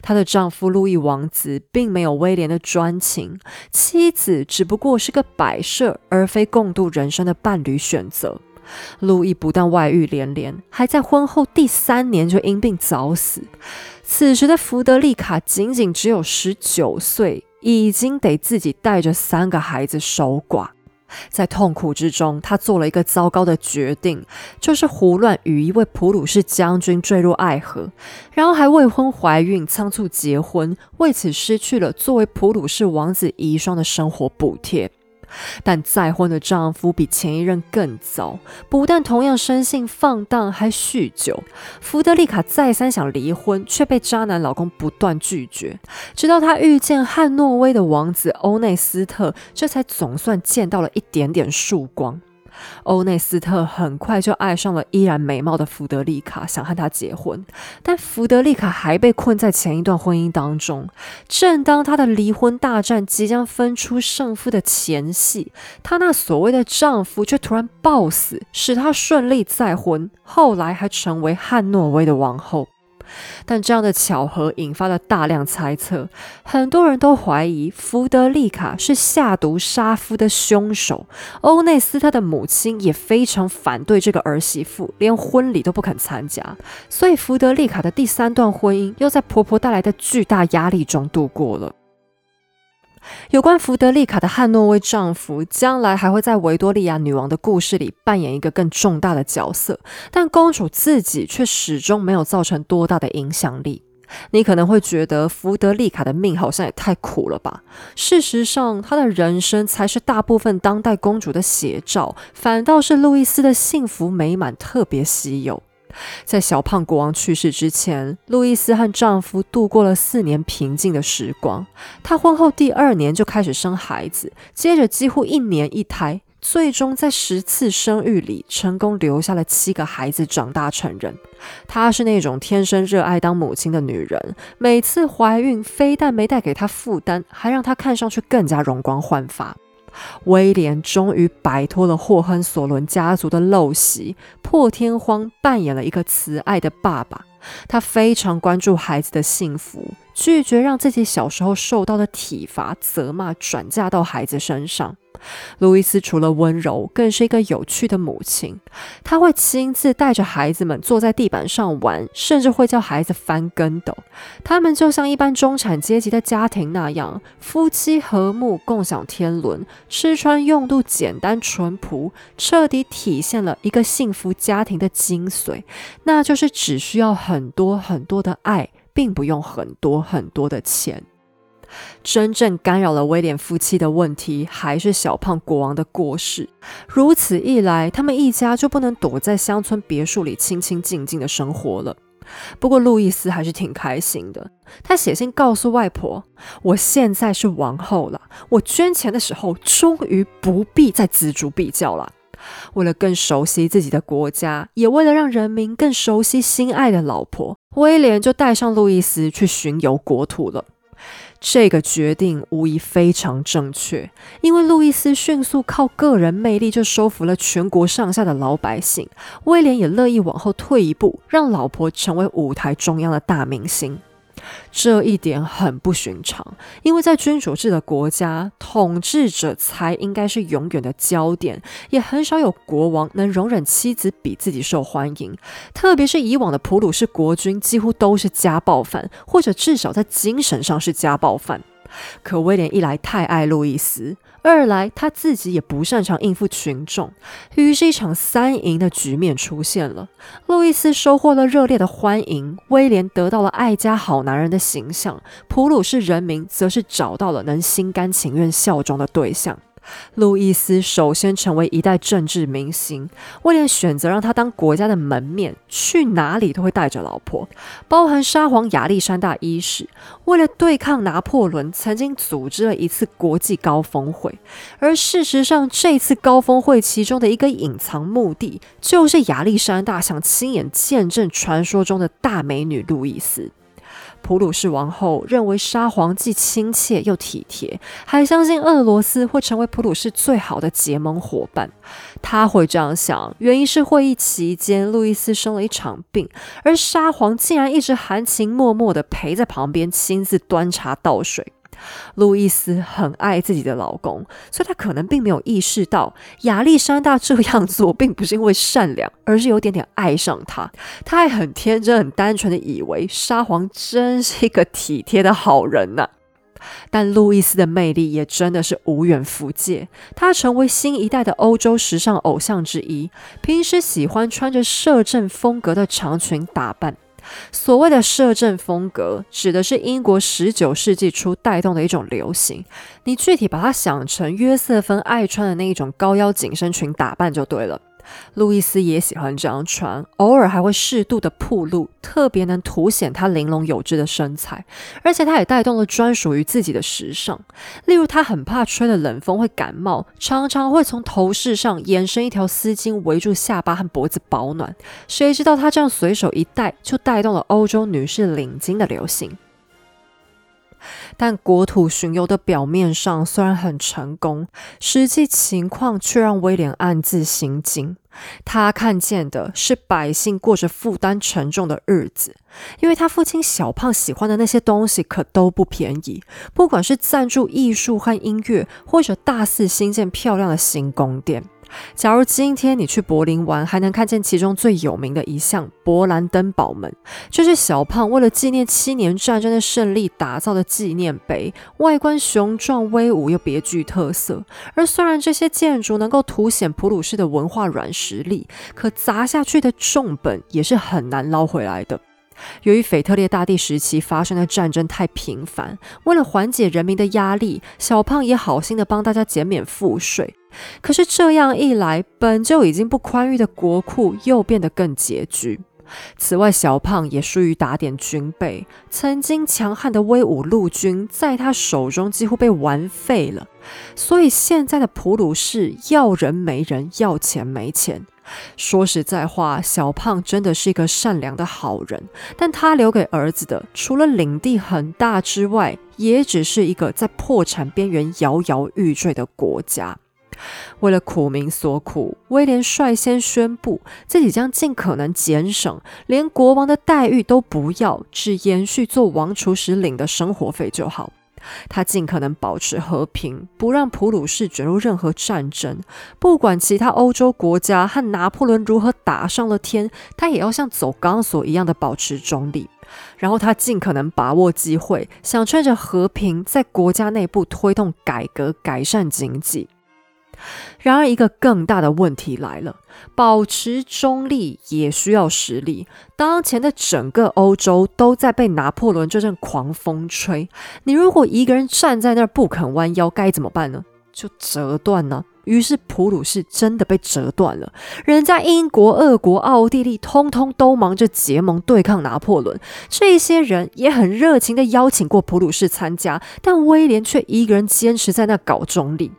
她的丈夫路易王子并没有威廉的专情，妻子只不过是个摆设，而非共度人生的伴侣选择。路易不但外遇连连，还在婚后第三年就因病早死。此时的福德丽卡仅仅只有十九岁，已经得自己带着三个孩子守寡。在痛苦之中，他做了一个糟糕的决定，就是胡乱与一位普鲁士将军坠入爱河，然后还未婚怀孕，仓促结婚，为此失去了作为普鲁士王子遗孀的生活补贴。但再婚的丈夫比前一任更糟，不但同样生性放荡，还酗酒。福德丽卡再三想离婚，却被渣男老公不断拒绝。直到她遇见汉诺威的王子欧内斯特，这才总算见到了一点点曙光。欧内斯特很快就爱上了依然美貌的福德丽卡，想和她结婚。但福德丽卡还被困在前一段婚姻当中。正当她的离婚大战即将分出胜负的前夕，她那所谓的丈夫却突然暴死，使她顺利再婚，后来还成为汉诺威的王后。但这样的巧合引发了大量猜测，很多人都怀疑福德丽卡是下毒杀夫的凶手。欧内斯特的母亲也非常反对这个儿媳妇，连婚礼都不肯参加。所以福德丽卡的第三段婚姻又在婆婆带来的巨大压力中度过了。有关福德丽卡的汉诺威丈夫，将来还会在维多利亚女王的故事里扮演一个更重大的角色，但公主自己却始终没有造成多大的影响力。你可能会觉得福德丽卡的命好像也太苦了吧？事实上，她的人生才是大部分当代公主的写照，反倒是路易斯的幸福美满特别稀有。在小胖国王去世之前，路易斯和丈夫度过了四年平静的时光。她婚后第二年就开始生孩子，接着几乎一年一胎，最终在十次生育里成功留下了七个孩子长大成人。她是那种天生热爱当母亲的女人，每次怀孕非但没带给她负担，还让她看上去更加容光焕发。威廉终于摆脱了霍亨索伦家族的陋习，破天荒扮演了一个慈爱的爸爸。他非常关注孩子的幸福，拒绝让自己小时候受到的体罚、责骂转嫁到孩子身上。路易斯除了温柔，更是一个有趣的母亲。她会亲自带着孩子们坐在地板上玩，甚至会叫孩子翻跟斗。他们就像一般中产阶级的家庭那样，夫妻和睦，共享天伦，吃穿用度简单淳朴，彻底体现了一个幸福家庭的精髓，那就是只需要很多很多的爱，并不用很多很多的钱。真正干扰了威廉夫妻的问题，还是小胖国王的过世。如此一来，他们一家就不能躲在乡村别墅里清清静静的生活了。不过，路易斯还是挺开心的。他写信告诉外婆：“我现在是王后了，我捐钱的时候终于不必再锱铢必较了。”为了更熟悉自己的国家，也为了让人民更熟悉心爱的老婆，威廉就带上路易斯去巡游国土了。这个决定无疑非常正确，因为路易斯迅速靠个人魅力就收服了全国上下的老百姓，威廉也乐意往后退一步，让老婆成为舞台中央的大明星。这一点很不寻常，因为在君主制的国家，统治者才应该是永远的焦点，也很少有国王能容忍妻子比自己受欢迎。特别是以往的普鲁士国君，几乎都是家暴犯，或者至少在精神上是家暴犯。可威廉一来太爱路易斯。二来，他自己也不擅长应付群众，于是，一场三赢的局面出现了。路易斯收获了热烈的欢迎，威廉得到了爱家好男人的形象，普鲁士人民则是找到了能心甘情愿效忠的对象。路易斯首先成为一代政治明星，威廉选择让他当国家的门面，去哪里都会带着老婆，包含沙皇亚历山大一世。为了对抗拿破仑，曾经组织了一次国际高峰会，而事实上，这次高峰会其中的一个隐藏目的，就是亚历山大想亲眼见证传说中的大美女路易斯。普鲁士王后认为沙皇既亲切又体贴，还相信俄罗斯会成为普鲁士最好的结盟伙伴。他会这样想，原因是会议期间路易斯生了一场病，而沙皇竟然一直含情脉脉的陪在旁边，亲自端茶倒水。路易斯很爱自己的老公，所以他可能并没有意识到亚历山大这样做并不是因为善良，而是有点点爱上他。他还很天真、很单纯的以为沙皇真是一个体贴的好人呢。但路易斯的魅力也真的是无远弗届，他成为新一代的欧洲时尚偶像之一。平时喜欢穿着摄政风格的长裙打扮。所谓的摄政风格，指的是英国十九世纪初带动的一种流行。你具体把它想成约瑟芬爱穿的那一种高腰紧身裙打扮就对了。路易斯也喜欢这样穿，偶尔还会适度的铺露，特别能凸显他玲珑有致的身材。而且他也带动了专属于自己的时尚，例如他很怕吹了冷风会感冒，常常会从头饰上延伸一条丝巾围住下巴和脖子保暖。谁知道他这样随手一戴，就带动了欧洲女士领巾的流行。但国土巡游的表面上虽然很成功，实际情况却让威廉暗自心惊。他看见的是百姓过着负担沉重的日子，因为他父亲小胖喜欢的那些东西可都不便宜，不管是赞助艺术和音乐，或者大肆兴建漂亮的新宫殿。假如今天你去柏林玩，还能看见其中最有名的一项勃兰登堡门，这是小胖为了纪念七年战争的胜利打造的纪念碑，外观雄壮威武又别具特色。而虽然这些建筑能够凸显普鲁士的文化软实力，可砸下去的重本也是很难捞回来的。由于腓特烈大帝时期发生的战争太频繁，为了缓解人民的压力，小胖也好心的帮大家减免赋税。可是这样一来，本就已经不宽裕的国库又变得更拮据。此外，小胖也疏于打点军备，曾经强悍的威武陆军在他手中几乎被玩废了。所以现在的普鲁士要人没人，要钱没钱。说实在话，小胖真的是一个善良的好人，但他留给儿子的，除了领地很大之外，也只是一个在破产边缘摇摇欲坠的国家。为了苦民所苦，威廉率先宣布自己将尽可能减省，连国王的待遇都不要，只延续做王厨时领的生活费就好。他尽可能保持和平，不让普鲁士卷入任何战争。不管其他欧洲国家和拿破仑如何打上了天，他也要像走钢索一样的保持中立。然后他尽可能把握机会，想趁着和平在国家内部推动改革，改善经济。然而，一个更大的问题来了：保持中立也需要实力。当前的整个欧洲都在被拿破仑这阵狂风吹，你如果一个人站在那儿不肯弯腰，该怎么办呢？就折断呢？于是普鲁士真的被折断了。人家英国、俄国、奥地利通通都忙着结盟对抗拿破仑，这些人也很热情的邀请过普鲁士参加，但威廉却一个人坚持在那搞中立。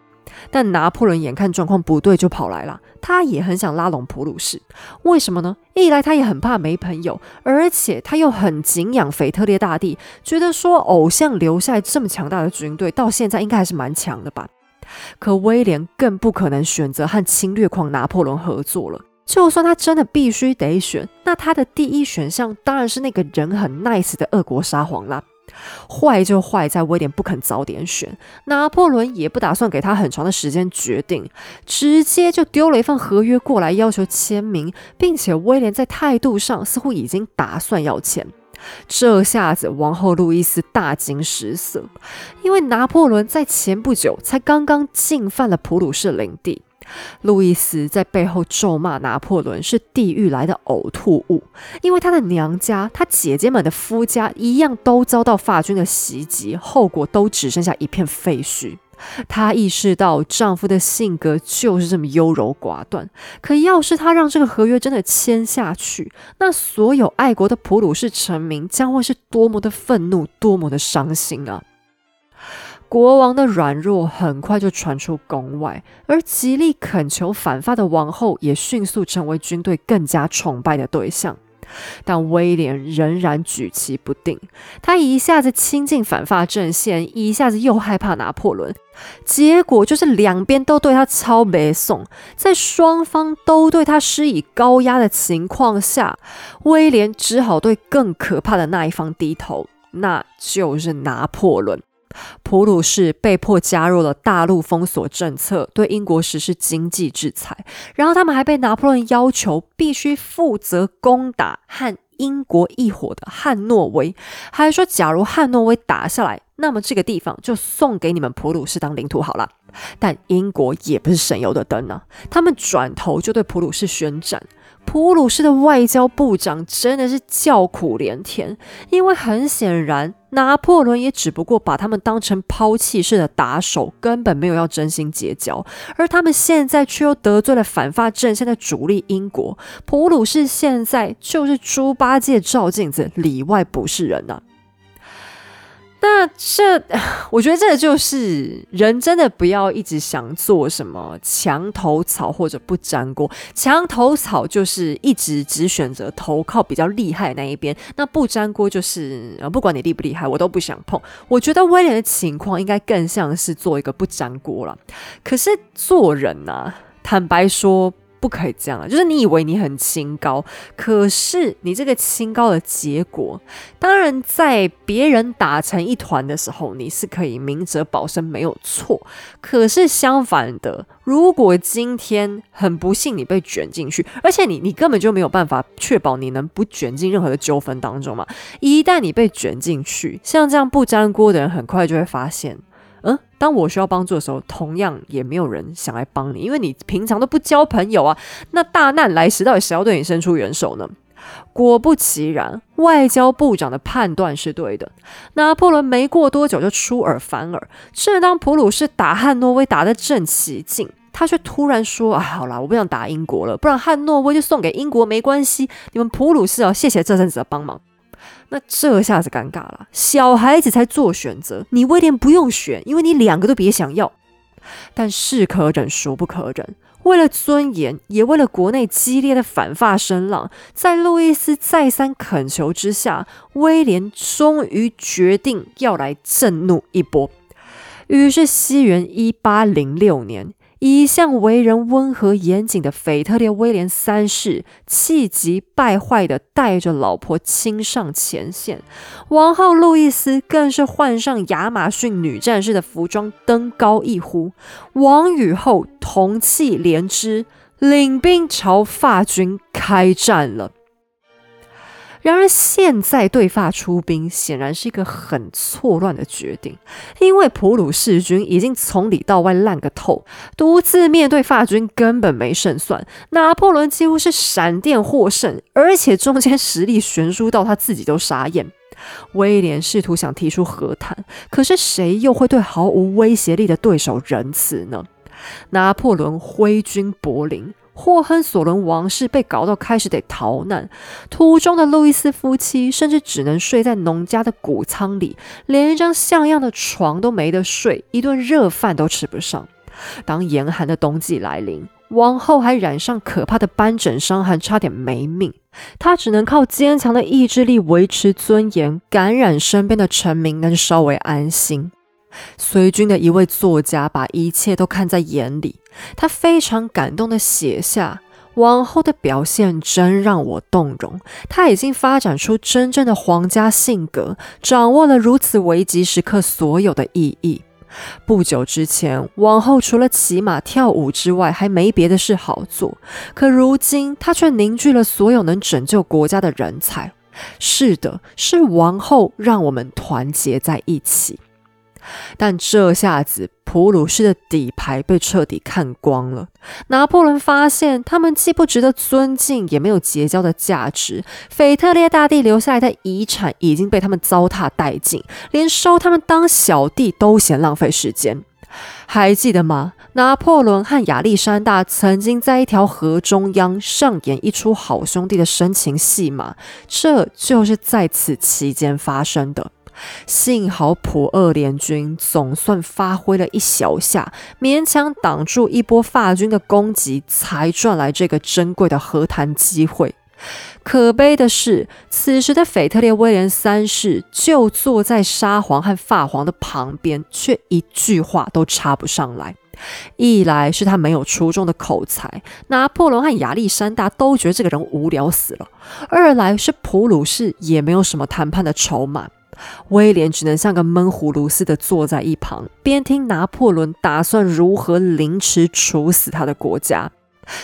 但拿破仑眼看状况不对，就跑来了。他也很想拉拢普鲁士，为什么呢？一来他也很怕没朋友，而且他又很敬仰腓特烈大帝，觉得说偶像留下来这么强大的军队，到现在应该还是蛮强的吧。可威廉更不可能选择和侵略狂拿破仑合作了。就算他真的必须得选，那他的第一选项当然是那个人很 nice 的俄国沙皇啦。坏就坏在威廉不肯早点选，拿破仑也不打算给他很长的时间决定，直接就丢了一份合约过来要求签名，并且威廉在态度上似乎已经打算要签。这下子王后路易斯大惊失色，因为拿破仑在前不久才刚刚进犯了普鲁士领地。路易斯在背后咒骂拿破仑是地狱来的呕吐物，因为他的娘家、他姐姐们的夫家一样都遭到法军的袭击，后果都只剩下一片废墟。她意识到丈夫的性格就是这么优柔寡断，可要是她让这个合约真的签下去，那所有爱国的普鲁士臣民将会是多么的愤怒，多么的伤心啊！国王的软弱很快就传出宫外，而极力恳求反发的王后也迅速成为军队更加崇拜的对象。但威廉仍然举棋不定，他一下子亲近反法阵线，一下子又害怕拿破仑，结果就是两边都对他超北宋。在双方都对他施以高压的情况下，威廉只好对更可怕的那一方低头，那就是拿破仑。普鲁士被迫加入了大陆封锁政策，对英国实施经济制裁。然后他们还被拿破仑要求必须负责攻打和英国一伙的汉诺威，还说假如汉诺威打下来，那么这个地方就送给你们普鲁士当领土好了。但英国也不是省油的灯啊，他们转头就对普鲁士宣战。普鲁士的外交部长真的是叫苦连天，因为很显然，拿破仑也只不过把他们当成抛弃式的打手，根本没有要真心结交。而他们现在却又得罪了反法阵线的主力英国，普鲁士现在就是猪八戒照镜子，里外不是人呐。那这，我觉得这就是人真的不要一直想做什么墙头草或者不粘锅。墙头草就是一直只选择投靠比较厉害的那一边，那不粘锅就是呃，不管你厉不厉害，我都不想碰。我觉得威廉的情况应该更像是做一个不粘锅了。可是做人呢，坦白说。不可以这样啊！就是你以为你很清高，可是你这个清高的结果，当然在别人打成一团的时候，你是可以明哲保身，没有错。可是相反的，如果今天很不幸你被卷进去，而且你你根本就没有办法确保你能不卷进任何的纠纷当中嘛。一旦你被卷进去，像这样不粘锅的人，很快就会发现。嗯，当我需要帮助的时候，同样也没有人想来帮你，因为你平常都不交朋友啊。那大难来时，到底谁要对你伸出援手呢？果不其然，外交部长的判断是对的。拿破仑没过多久就出尔反尔，正当普鲁士打汉诺威打得正起劲，他却突然说：“啊，好啦，我不想打英国了，不然汉诺威就送给英国没关系。你们普鲁士要谢谢这阵子的帮忙。”那这下子尴尬了，小孩子才做选择，你威廉不用选，因为你两个都别想要。但是可忍，孰不可忍？为了尊严，也为了国内激烈的反法声浪，在路易斯再三恳求之下，威廉终于决定要来震怒一波。于是，西元一八零六年。一向为人温和严谨的腓特烈威廉三世，气急败坏地带着老婆亲上前线。王后路易斯更是换上亚马逊女战士的服装，登高一呼：“王与后同气连枝，领兵朝法军开战了。”然而，现在对法出兵显然是一个很错乱的决定，因为普鲁士军已经从里到外烂个透，独自面对法军根本没胜算。拿破仑几乎是闪电获胜，而且中间实力悬殊到他自己都傻眼。威廉试图想提出和谈，可是谁又会对毫无威胁力的对手仁慈呢？拿破仑挥军柏林。霍亨索伦王室被搞到开始得逃难，途中的路易斯夫妻甚至只能睡在农家的谷仓里，连一张像样的床都没得睡，一顿热饭都吃不上。当严寒的冬季来临，王后还染上可怕的斑疹伤寒，差点没命。她只能靠坚强的意志力维持尊严，感染身边的臣民，能稍微安心。随军的一位作家把一切都看在眼里，他非常感动的写下：“王后的表现真让我动容，她已经发展出真正的皇家性格，掌握了如此危急时刻所有的意义。不久之前，王后除了骑马跳舞之外，还没别的事好做，可如今她却凝聚了所有能拯救国家的人才。是的，是王后让我们团结在一起。”但这下子，普鲁士的底牌被彻底看光了。拿破仑发现，他们既不值得尊敬，也没有结交的价值。腓特烈大帝留下来的遗产已经被他们糟蹋殆尽，连收他们当小弟都嫌浪费时间。还记得吗？拿破仑和亚历山大曾经在一条河中央上演一出好兄弟的深情戏码，这就是在此期间发生的。幸好普俄联军总算发挥了一小下，勉强挡住一波法军的攻击，才赚来这个珍贵的和谈机会。可悲的是，此时的腓特烈威廉三世就坐在沙皇和法皇的旁边，却一句话都插不上来。一来是他没有出众的口才，拿破仑和亚历山大都觉得这个人无聊死了；二来是普鲁士也没有什么谈判的筹码，威廉只能像个闷葫芦似的坐在一旁，边听拿破仑打算如何凌迟处死他的国家。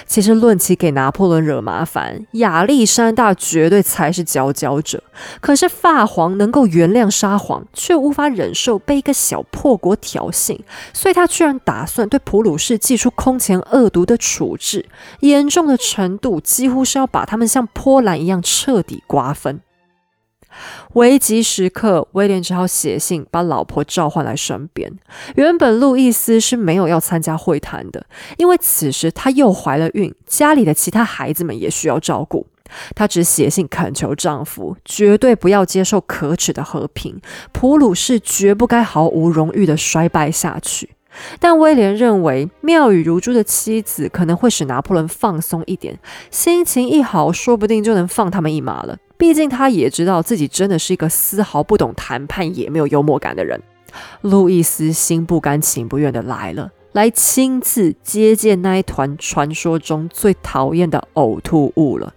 其实论起给拿破仑惹麻烦，亚历山大绝对才是佼佼者。可是法皇能够原谅沙皇，却无法忍受被一个小破国挑衅，所以他居然打算对普鲁士寄出空前恶毒的处置，严重的程度几乎是要把他们像波兰一样彻底瓜分。危急时刻，威廉只好写信把老婆召唤来身边。原本路易斯是没有要参加会谈的，因为此时她又怀了孕，家里的其他孩子们也需要照顾。她只写信恳求丈夫绝对不要接受可耻的和平，普鲁士绝不该毫无荣誉的衰败下去。但威廉认为妙语如珠的妻子可能会使拿破仑放松一点，心情一好，说不定就能放他们一马了。毕竟他也知道自己真的是一个丝毫不懂谈判也没有幽默感的人。路易斯心不甘情不愿的来了，来亲自接见那一团传说中最讨厌的呕吐物了。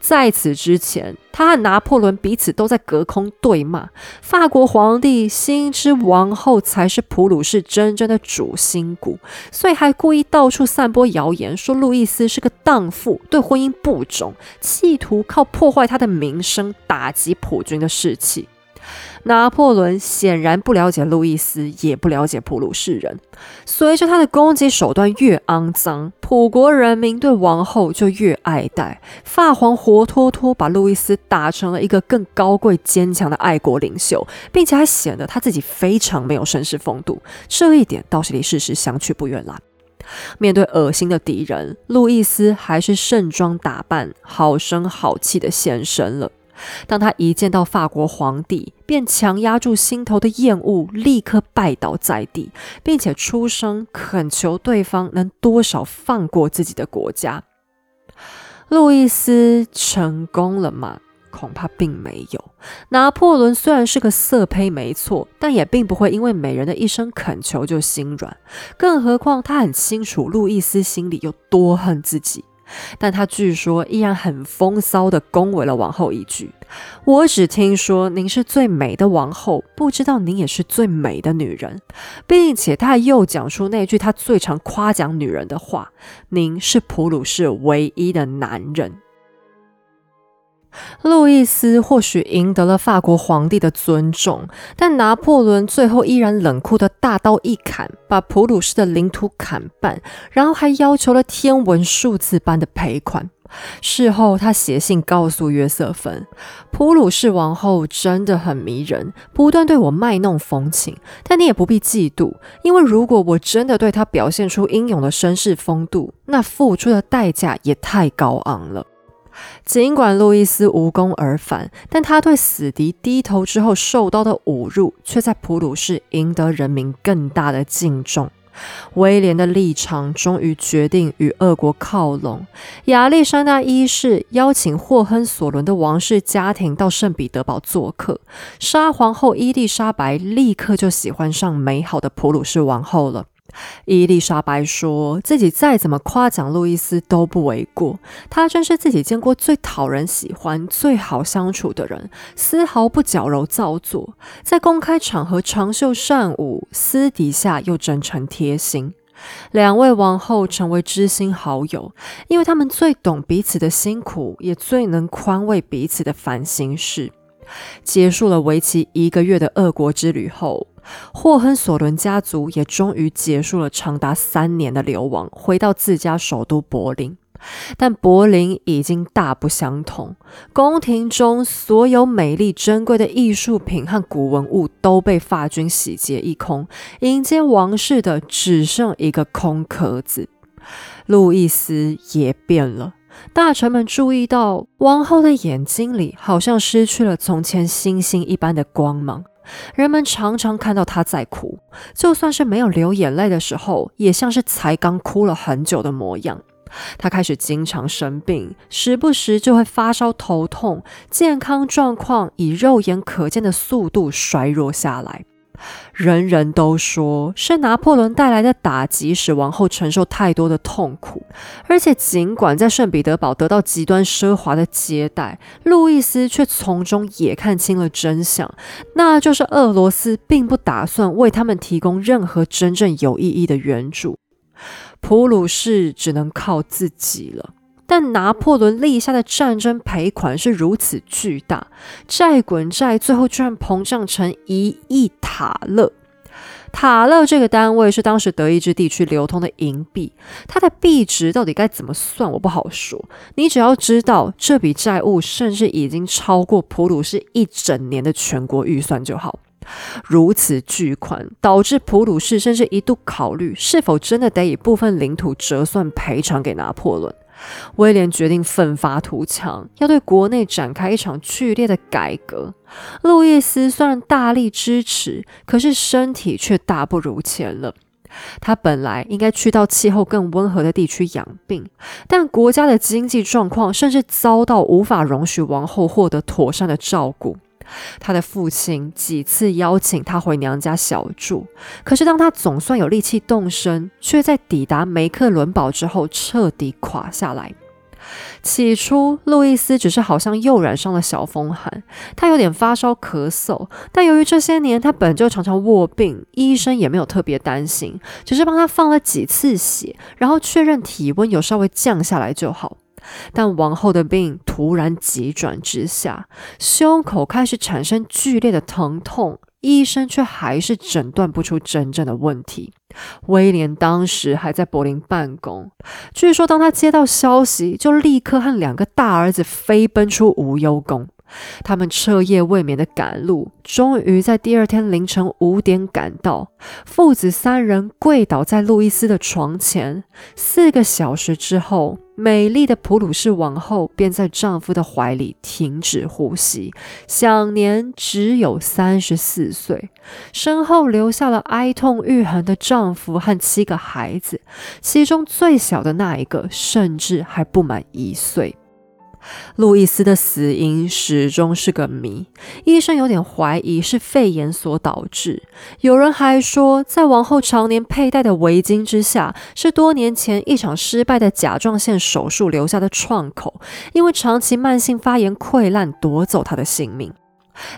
在此之前，他和拿破仑彼此都在隔空对骂。法国皇帝新之王后才是普鲁士真正的主心骨，所以还故意到处散播谣言，说路易斯是个荡妇，对婚姻不忠，企图靠破坏他的名声打击普军的士气。拿破仑显然不了解路易斯，也不了解普鲁士人。随着他的攻击手段越肮脏，普国人民对王后就越爱戴。法皇活脱脱把路易斯打成了一个更高贵、坚强的爱国领袖，并且还显得他自己非常没有绅士风度。这一点倒是离事实相去不远了。面对恶心的敌人，路易斯还是盛装打扮，好声好气的现身了。当他一见到法国皇帝，便强压住心头的厌恶，立刻拜倒在地，并且出声恳求对方能多少放过自己的国家。路易斯成功了吗？恐怕并没有。拿破仑虽然是个色胚，没错，但也并不会因为美人的一声恳求就心软。更何况他很清楚路易斯心里有多恨自己。但他据说依然很风骚的恭维了王后一句：“我只听说您是最美的王后，不知道您也是最美的女人。”并且他又讲出那句他最常夸奖女人的话：“您是普鲁士唯一的男人。”路易斯或许赢得了法国皇帝的尊重，但拿破仑最后依然冷酷的大刀一砍，把普鲁士的领土砍半，然后还要求了天文数字般的赔款。事后，他写信告诉约瑟芬：“普鲁士王后真的很迷人，不断对我卖弄风情，但你也不必嫉妒，因为如果我真的对她表现出英勇的绅士风度，那付出的代价也太高昂了。”尽管路易斯无功而返，但他对死敌低头之后受到的侮辱，却在普鲁士赢得人民更大的敬重。威廉的立场终于决定与俄国靠拢。亚历山大一世邀请霍亨索伦的王室家庭到圣彼得堡做客，沙皇后伊丽莎白立刻就喜欢上美好的普鲁士王后了。伊丽莎白说自己再怎么夸奖路易斯都不为过，他真是自己见过最讨人喜欢、最好相处的人，丝毫不矫揉造作，在公开场合长袖善舞，私底下又真诚贴心。两位王后成为知心好友，因为他们最懂彼此的辛苦，也最能宽慰彼此的烦心事。结束了为期一个月的俄国之旅后。霍亨索伦家族也终于结束了长达三年的流亡，回到自家首都柏林。但柏林已经大不相同，宫廷中所有美丽珍贵的艺术品和古文物都被法军洗劫一空，迎接王室的只剩一个空壳子。路易斯也变了，大臣们注意到王后的眼睛里好像失去了从前星星一般的光芒。人们常常看到他在哭，就算是没有流眼泪的时候，也像是才刚哭了很久的模样。他开始经常生病，时不时就会发烧、头痛，健康状况以肉眼可见的速度衰弱下来。人人都说是拿破仑带来的打击使王后承受太多的痛苦，而且尽管在圣彼得堡得到极端奢华的接待，路易斯却从中也看清了真相，那就是俄罗斯并不打算为他们提供任何真正有意义的援助，普鲁士只能靠自己了。但拿破仑立下的战争赔款是如此巨大，债滚债，最后居然膨胀成一亿塔勒。塔勒这个单位是当时德意志地区流通的银币，它的币值到底该怎么算，我不好说。你只要知道这笔债务甚至已经超过普鲁士一整年的全国预算就好。如此巨款，导致普鲁士甚至一度考虑是否真的得以部分领土折算赔偿给拿破仑。威廉决定奋发图强，要对国内展开一场剧烈的改革。路易斯虽然大力支持，可是身体却大不如前了。他本来应该去到气候更温和的地区养病，但国家的经济状况甚至遭到无法容许王后获得妥善的照顾。他的父亲几次邀请他回娘家小住，可是当他总算有力气动身，却在抵达梅克伦堡之后彻底垮下来。起初，路易斯只是好像又染上了小风寒，他有点发烧、咳嗽，但由于这些年他本就常常卧病，医生也没有特别担心，只是帮他放了几次血，然后确认体温有稍微降下来就好。但王后的病突然急转直下，胸口开始产生剧烈的疼痛，医生却还是诊断不出真正的问题。威廉当时还在柏林办公，据说当他接到消息，就立刻和两个大儿子飞奔出无忧宫。他们彻夜未眠的赶路，终于在第二天凌晨五点赶到。父子三人跪倒在路易斯的床前。四个小时之后，美丽的普鲁士王后便在丈夫的怀里停止呼吸，享年只有三十四岁。身后留下了哀痛欲痕的丈夫和七个孩子，其中最小的那一个甚至还不满一岁。路易斯的死因始终是个谜，医生有点怀疑是肺炎所导致。有人还说，在王后常年佩戴的围巾之下，是多年前一场失败的甲状腺手术留下的创口，因为长期慢性发炎溃烂夺走她的性命。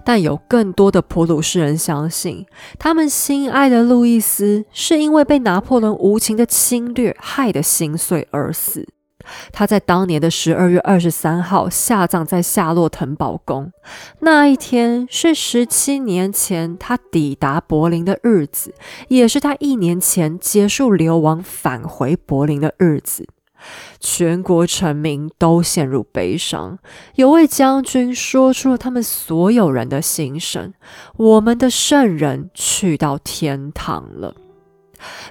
但有更多的普鲁士人相信，他们心爱的路易斯是因为被拿破仑无情的侵略害得心碎而死。他在当年的十二月二十三号下葬在夏洛滕堡宫。那一天是十七年前他抵达柏林的日子，也是他一年前结束流亡返回柏林的日子。全国臣民都陷入悲伤。有位将军说出了他们所有人的心声：“我们的圣人去到天堂了。”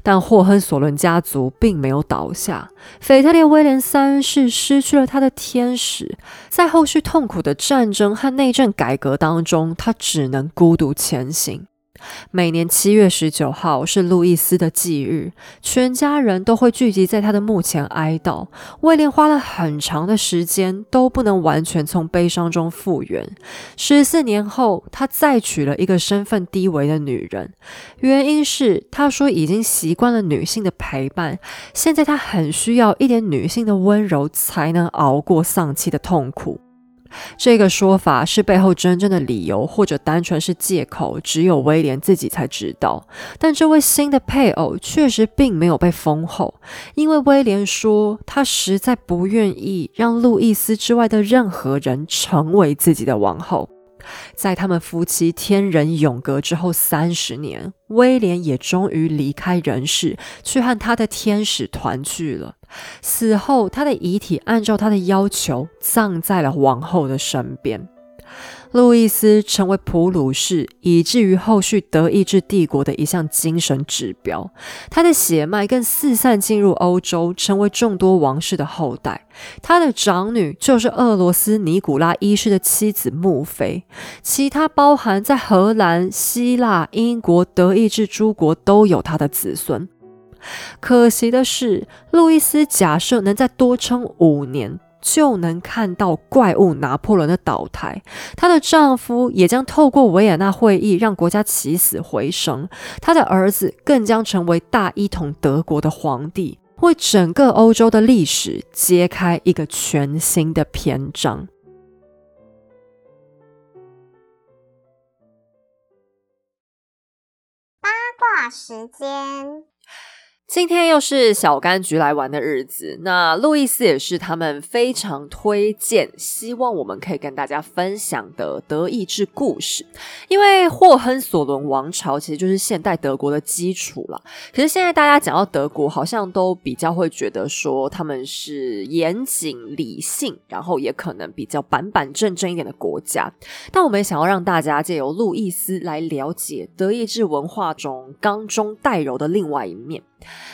但霍亨索伦家族并没有倒下，腓特烈威廉三世失去了他的天使，在后续痛苦的战争和内政改革当中，他只能孤独前行。每年七月十九号是路易斯的忌日，全家人都会聚集在他的墓前哀悼。威廉花了很长的时间都不能完全从悲伤中复原。十四年后，他再娶了一个身份低微的女人，原因是他说已经习惯了女性的陪伴，现在他很需要一点女性的温柔，才能熬过丧妻的痛苦。这个说法是背后真正的理由，或者单纯是借口，只有威廉自己才知道。但这位新的配偶确实并没有被封后，因为威廉说他实在不愿意让路易斯之外的任何人成为自己的王后。在他们夫妻天人永隔之后三十年，威廉也终于离开人世，去和他的天使团聚了。死后，他的遗体按照他的要求葬在了王后的身边。路易斯成为普鲁士，以至于后续德意志帝国的一项精神指标。他的血脉更四散进入欧洲，成为众多王室的后代。他的长女就是俄罗斯尼古拉一世的妻子穆菲。其他包含在荷兰、希腊、英国、德意志诸国都有他的子孙。可惜的是，路易斯假设能再多撑五年。就能看到怪物拿破仑的倒台，她的丈夫也将透过维也纳会议让国家起死回生，她的儿子更将成为大一统德国的皇帝，为整个欧洲的历史揭开一个全新的篇章。八卦时间。今天又是小柑橘来玩的日子，那路易斯也是他们非常推荐，希望我们可以跟大家分享的德意志故事。因为霍亨索伦王朝其实就是现代德国的基础了。可是现在大家讲到德国，好像都比较会觉得说他们是严谨理性，然后也可能比较板板正正一点的国家。但我们也想要让大家借由路易斯来了解德意志文化中刚中带柔的另外一面。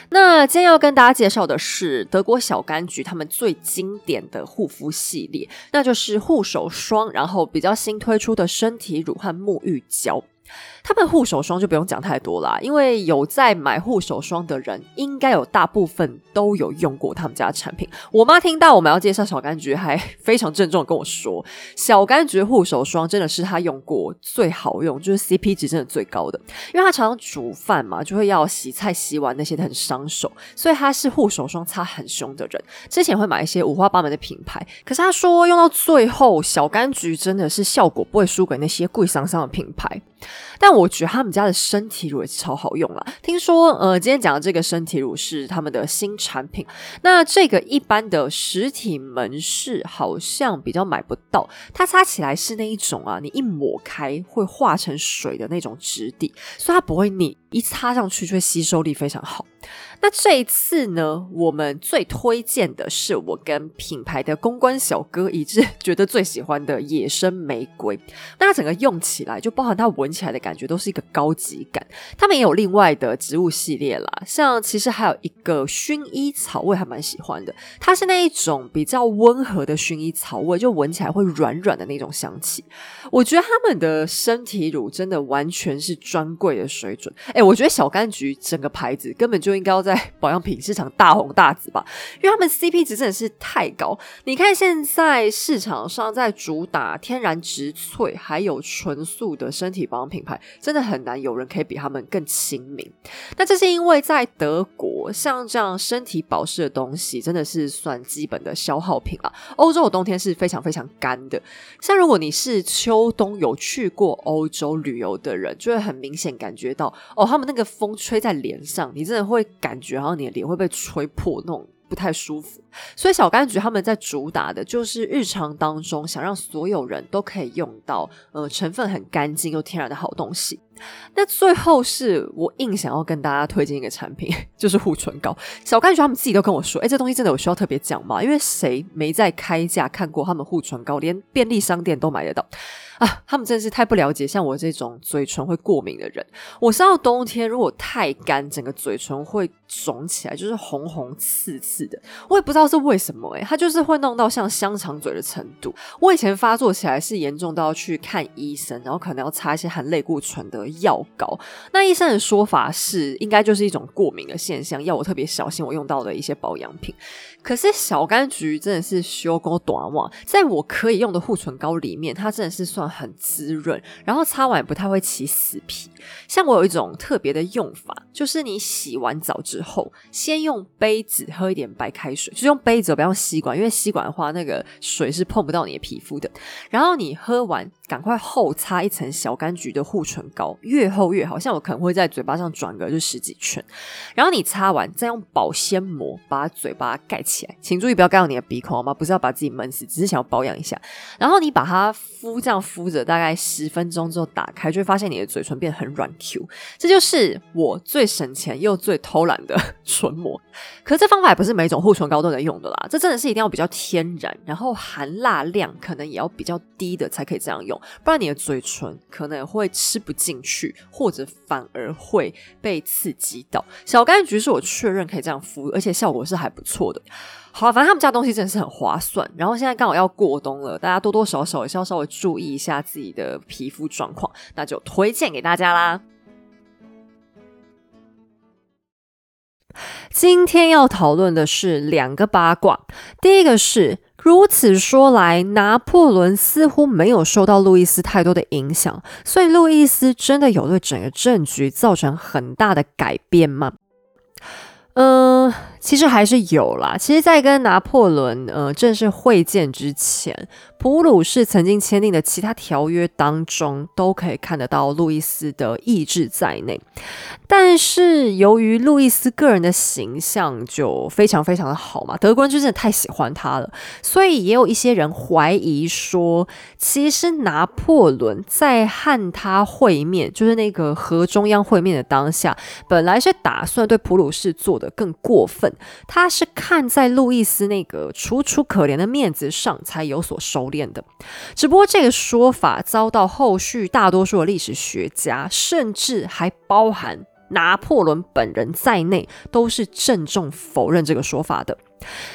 那今天要跟大家介绍的是德国小柑橘他们最经典的护肤系列，那就是护手霜，然后比较新推出的身体乳和沐浴胶。他们护手霜就不用讲太多啦，因为有在买护手霜的人，应该有大部分都有用过他们家的产品。我妈听到我们要介绍小柑橘，还 非常郑重的跟我说，小柑橘护手霜真的是她用过最好用，就是 CP 值真的最高的。因为她常常煮饭嘛，就会要洗菜、洗碗那些很伤手，所以她是护手霜擦很凶的人。之前会买一些五花八门的品牌，可是她说用到最后，小柑橘真的是效果不会输给那些贵桑桑的品牌。但我觉得他们家的身体乳也是超好用了。听说，呃，今天讲的这个身体乳是他们的新产品。那这个一般的实体门市好像比较买不到。它擦起来是那一种啊，你一抹开会化成水的那种质地，所以它不会腻，一擦上去就会吸收力非常好。那这一次呢，我们最推荐的是我跟品牌的公关小哥一致 觉得最喜欢的野生玫瑰。那它整个用起来，就包含它闻起来的感觉，都是一个高级感。他们也有另外的植物系列啦，像其实还有一个薰衣草味，还蛮喜欢的。它是那一种比较温和的薰衣草味，就闻起来会软软的那种香气。我觉得他们的身体乳真的完全是专柜的水准。哎，我觉得小柑橘整个牌子根本就应该要在。保养品市场大红大紫吧，因为他们 CP 值真的是太高。你看现在市场上在主打天然植萃还有纯素的身体保养品牌，真的很难有人可以比他们更亲民。那这是因为在德国，像这样身体保湿的东西真的是算基本的消耗品啊。欧洲的冬天是非常非常干的，像如果你是秋冬有去过欧洲旅游的人，就会很明显感觉到哦，他们那个风吹在脸上，你真的会感。然后你的脸会被吹破，那种不太舒服。所以小柑橘他们在主打的就是日常当中想让所有人都可以用到，呃，成分很干净又天然的好东西。那最后是我硬想要跟大家推荐一个产品，就是护唇膏。小柑橘他们自己都跟我说，哎，这东西真的有需要特别讲吗？因为谁没在开价看过他们护唇膏，连便利商店都买得到。啊，他们真的是太不了解像我这种嘴唇会过敏的人。我知道冬天如果太干，整个嘴唇会肿起来，就是红红刺刺的。我也不知道是为什么，诶，它就是会弄到像香肠嘴的程度。我以前发作起来是严重到要去看医生，然后可能要擦一些含类固醇的药膏。那医生的说法是，应该就是一种过敏的现象，要我特别小心我用到的一些保养品。可是小柑橘真的是修够短袜，在我可以用的护唇膏里面，它真的是算很滋润，然后擦完也不太会起死皮。像我有一种特别的用法，就是你洗完澡之后，先用杯子喝一点白开水，就用杯子不要用吸管，因为吸管的话那个水是碰不到你的皮肤的。然后你喝完。赶快厚擦一层小柑橘的护唇膏，越厚越好。像我可能会在嘴巴上转个就十几圈，然后你擦完再用保鲜膜把嘴巴盖起来，请注意不要盖到你的鼻孔好吗？不是要把自己闷死，只是想要保养一下。然后你把它敷这样敷着大概十分钟之后打开，就会发现你的嘴唇变得很软 Q。这就是我最省钱又最偷懒的 唇膜。可这方法也不是每种护唇膏都能用的啦，这真的是一定要比较天然，然后含蜡量可能也要比较低的才可以这样用，不然你的嘴唇可能会吃不进去，或者反而会被刺激到。小柑橘是我确认可以这样敷，而且效果是还不错的。好，反正他们家东西真的是很划算。然后现在刚好要过冬了，大家多多少少也是要稍微注意一下自己的皮肤状况，那就推荐给大家啦。今天要讨论的是两个八卦。第一个是，如此说来，拿破仑似乎没有受到路易斯太多的影响，所以路易斯真的有对整个政局造成很大的改变吗？嗯。其实还是有啦。其实，在跟拿破仑呃正式会见之前，普鲁士曾经签订的其他条约当中，都可以看得到路易斯的意志在内。但是，由于路易斯个人的形象就非常非常的好嘛，德国人就真的太喜欢他了，所以也有一些人怀疑说，其实拿破仑在和他会面，就是那个和中央会面的当下，本来是打算对普鲁士做的更过分。他是看在路易斯那个楚楚可怜的面子上才有所收敛的，只不过这个说法遭到后续大多数的历史学家，甚至还包含拿破仑本人在内，都是郑重否认这个说法的。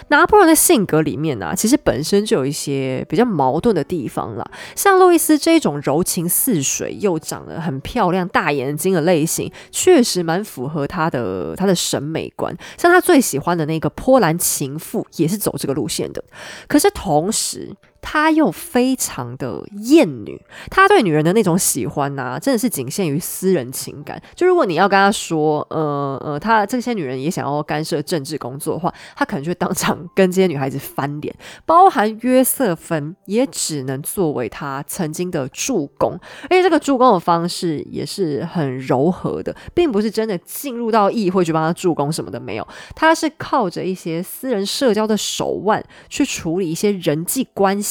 拿破仑的性格里面呢，其实本身就有一些比较矛盾的地方啦。像路易斯这种柔情似水又长得很漂亮、大眼睛的类型，确实蛮符合他的他的审美观。像他最喜欢的那个波兰情妇，也是走这个路线的。可是同时，他又非常的厌女，他对女人的那种喜欢呐，真的是仅限于私人情感。就如果你要跟他说，呃呃，他这些女人也想要干涉政治工作的话，他可能就会当场跟这些女孩子翻脸。包含约瑟芬，也只能作为他曾经的助攻，而且这个助攻的方式也是很柔和的，并不是真的进入到议会去帮他助攻什么的，没有，他是靠着一些私人社交的手腕去处理一些人际关系。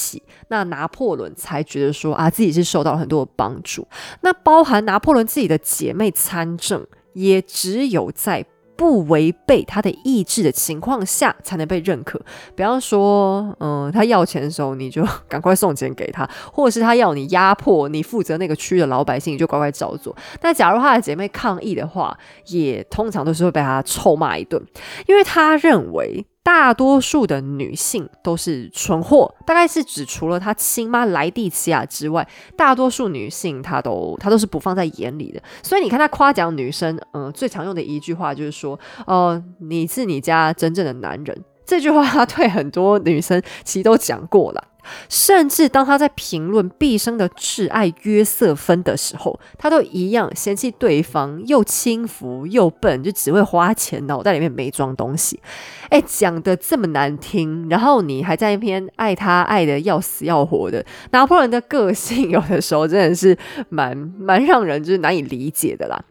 那拿破仑才觉得说啊，自己是受到了很多的帮助。那包含拿破仑自己的姐妹参政，也只有在不违背他的意志的情况下，才能被认可。比方说，嗯，他要钱的时候，你就 赶快送钱给他；或者是他要你压迫你负责那个区的老百姓，你就乖乖照做。但假如他的姐妹抗议的话，也通常都是会被他臭骂一顿，因为他认为。大多数的女性都是蠢货，大概是指除了她亲妈莱蒂奇亚之外，大多数女性她都她都是不放在眼里的。所以你看她夸奖女生，嗯，最常用的一句话就是说，哦，你是你家真正的男人。这句话他对很多女生其实都讲过了。甚至当他在评论毕生的挚爱约瑟芬的时候，他都一样嫌弃对方又轻浮又笨，就只会花钱，脑袋里面没装东西。哎，讲的这么难听，然后你还在一篇爱他爱的要死要活的拿破仑的个性，有的时候真的是蛮蛮让人就是难以理解的啦。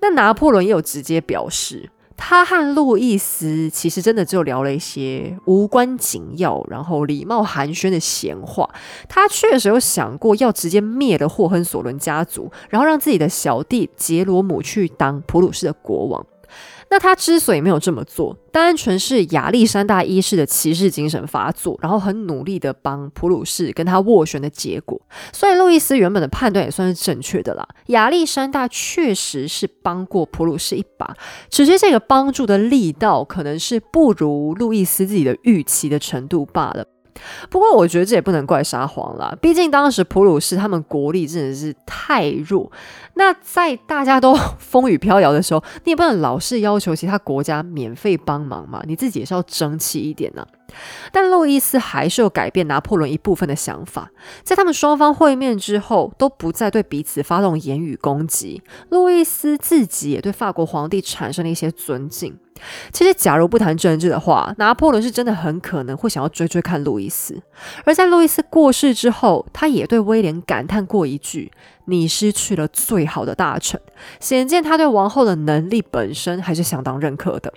那拿破仑也有直接表示。他和路易斯其实真的就聊了一些无关紧要，然后礼貌寒暄的闲话。他确实有想过要直接灭了霍亨索伦家族，然后让自己的小弟杰罗姆去当普鲁士的国王。那他之所以没有这么做，单纯是亚历山大一世的骑士精神发作，然后很努力的帮普鲁士跟他斡旋的结果。所以路易斯原本的判断也算是正确的啦。亚历山大确实是帮过普鲁士一把，只是这个帮助的力道可能是不如路易斯自己的预期的程度罢了。不过，我觉得这也不能怪沙皇啦，毕竟当时普鲁士他们国力真的是太弱。那在大家都 风雨飘摇的时候，你也不能老是要求其他国家免费帮忙嘛，你自己也是要争气一点呢。但路易斯还是有改变拿破仑一部分的想法，在他们双方会面之后，都不再对彼此发动言语攻击。路易斯自己也对法国皇帝产生了一些尊敬。其实，假如不谈政治的话，拿破仑是真的很可能会想要追追看路易斯。而在路易斯过世之后，他也对威廉感叹过一句：“你失去了最好的大臣。”显见他对王后的能力本身还是相当认可的。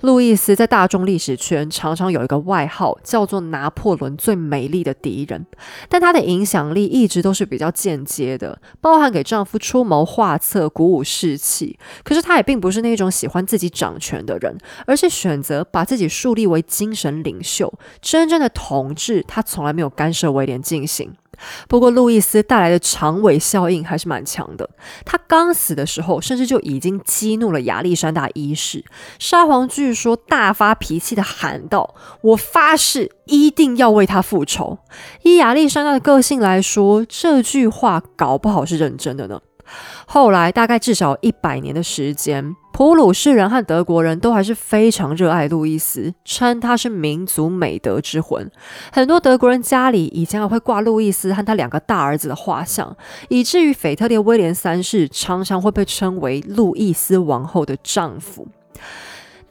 路易斯在大众历史圈常常有一个外号，叫做“拿破仑最美丽的敌人”，但他的影响力一直都是比较间接的，包含给丈夫出谋划策、鼓舞士气。可是他也并不是那种喜欢自己掌权的人，而是选择把自己树立为精神领袖，真正的统治他从来没有干涉威廉进行。不过，路易斯带来的长尾效应还是蛮强的。他刚死的时候，甚至就已经激怒了亚历山大一世。沙皇据说大发脾气的喊道：“我发誓一定要为他复仇。”以亚历山大的个性来说，这句话搞不好是认真的呢。后来大概至少一百年的时间，普鲁士人和德国人都还是非常热爱路易斯，称他是民族美德之魂。很多德国人家里以前还会挂路易斯和他两个大儿子的画像，以至于腓特烈威廉三世常常会被称为路易斯王后的丈夫。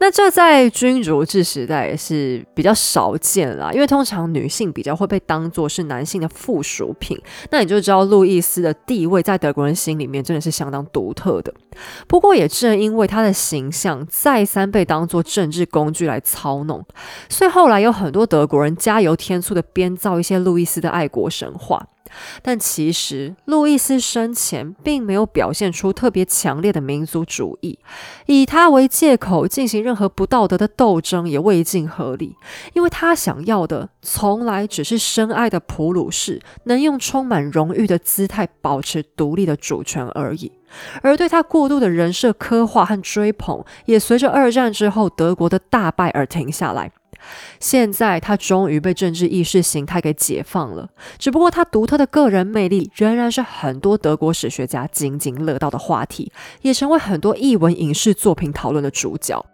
那这在君主制时代也是比较少见啦，因为通常女性比较会被当作是男性的附属品。那你就知道路易斯的地位在德国人心里面真的是相当独特的。不过也正因为他的形象再三被当作政治工具来操弄，所以后来有很多德国人加油添醋的编造一些路易斯的爱国神话。但其实，路易斯生前并没有表现出特别强烈的民族主义，以他为借口进行任何不道德的斗争也未尽合理，因为他想要的从来只是深爱的普鲁士能用充满荣誉的姿态保持独立的主权而已。而对他过度的人设刻画和追捧，也随着二战之后德国的大败而停下来。现在他终于被政治意识形态给解放了，只不过他独特的个人魅力仍然是很多德国史学家津津乐道的话题，也成为很多译文影视作品讨论的主角。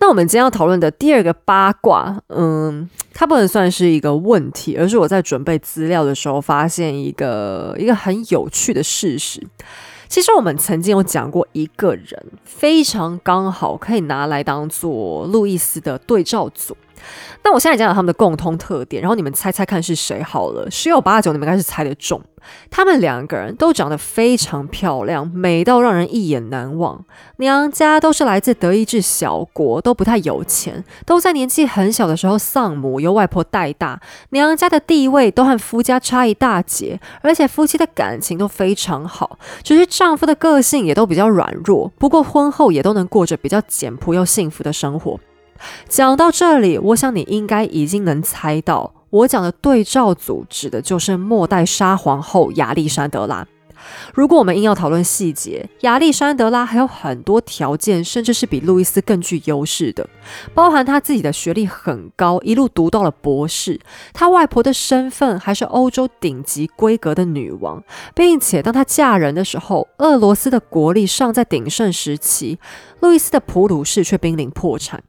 那我们今天要讨论的第二个八卦，嗯，它不能算是一个问题，而是我在准备资料的时候发现一个一个很有趣的事实。其实我们曾经有讲过一个人，非常刚好可以拿来当做路易斯的对照组。那我现在讲讲他们的共通特点，然后你们猜猜看是谁好了。十有八九你们应该是猜得中。他们两个人都长得非常漂亮，美到让人一眼难忘。娘家都是来自德意志小国，都不太有钱，都在年纪很小的时候丧母，由外婆带大。娘家的地位都和夫家差一大截，而且夫妻的感情都非常好，只是丈夫的个性也都比较软弱。不过婚后也都能过着比较简朴又幸福的生活。讲到这里，我想你应该已经能猜到。我讲的对照组指的就是末代沙皇后亚历山德拉。如果我们硬要讨论细节，亚历山德拉还有很多条件，甚至是比路易斯更具优势的，包含她自己的学历很高，一路读到了博士；她外婆的身份还是欧洲顶级规格的女王，并且当她嫁人的时候，俄罗斯的国力尚在鼎盛时期，路易斯的普鲁士却濒临破产。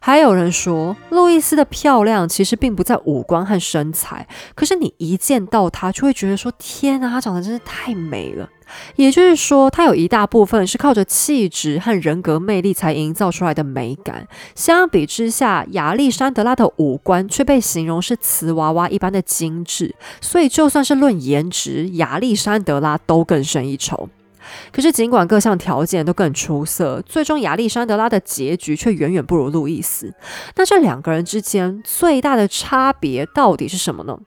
还有人说，路易斯的漂亮其实并不在五官和身材，可是你一见到她，就会觉得说：天啊，她长得真是太美了。也就是说，她有一大部分是靠着气质和人格魅力才营造出来的美感。相比之下，亚历山德拉的五官却被形容是瓷娃娃一般的精致，所以就算是论颜值，亚历山德拉都更胜一筹。可是，尽管各项条件都更出色，最终亚历山德拉的结局却远远不如路易斯。那这两个人之间最大的差别到底是什么呢？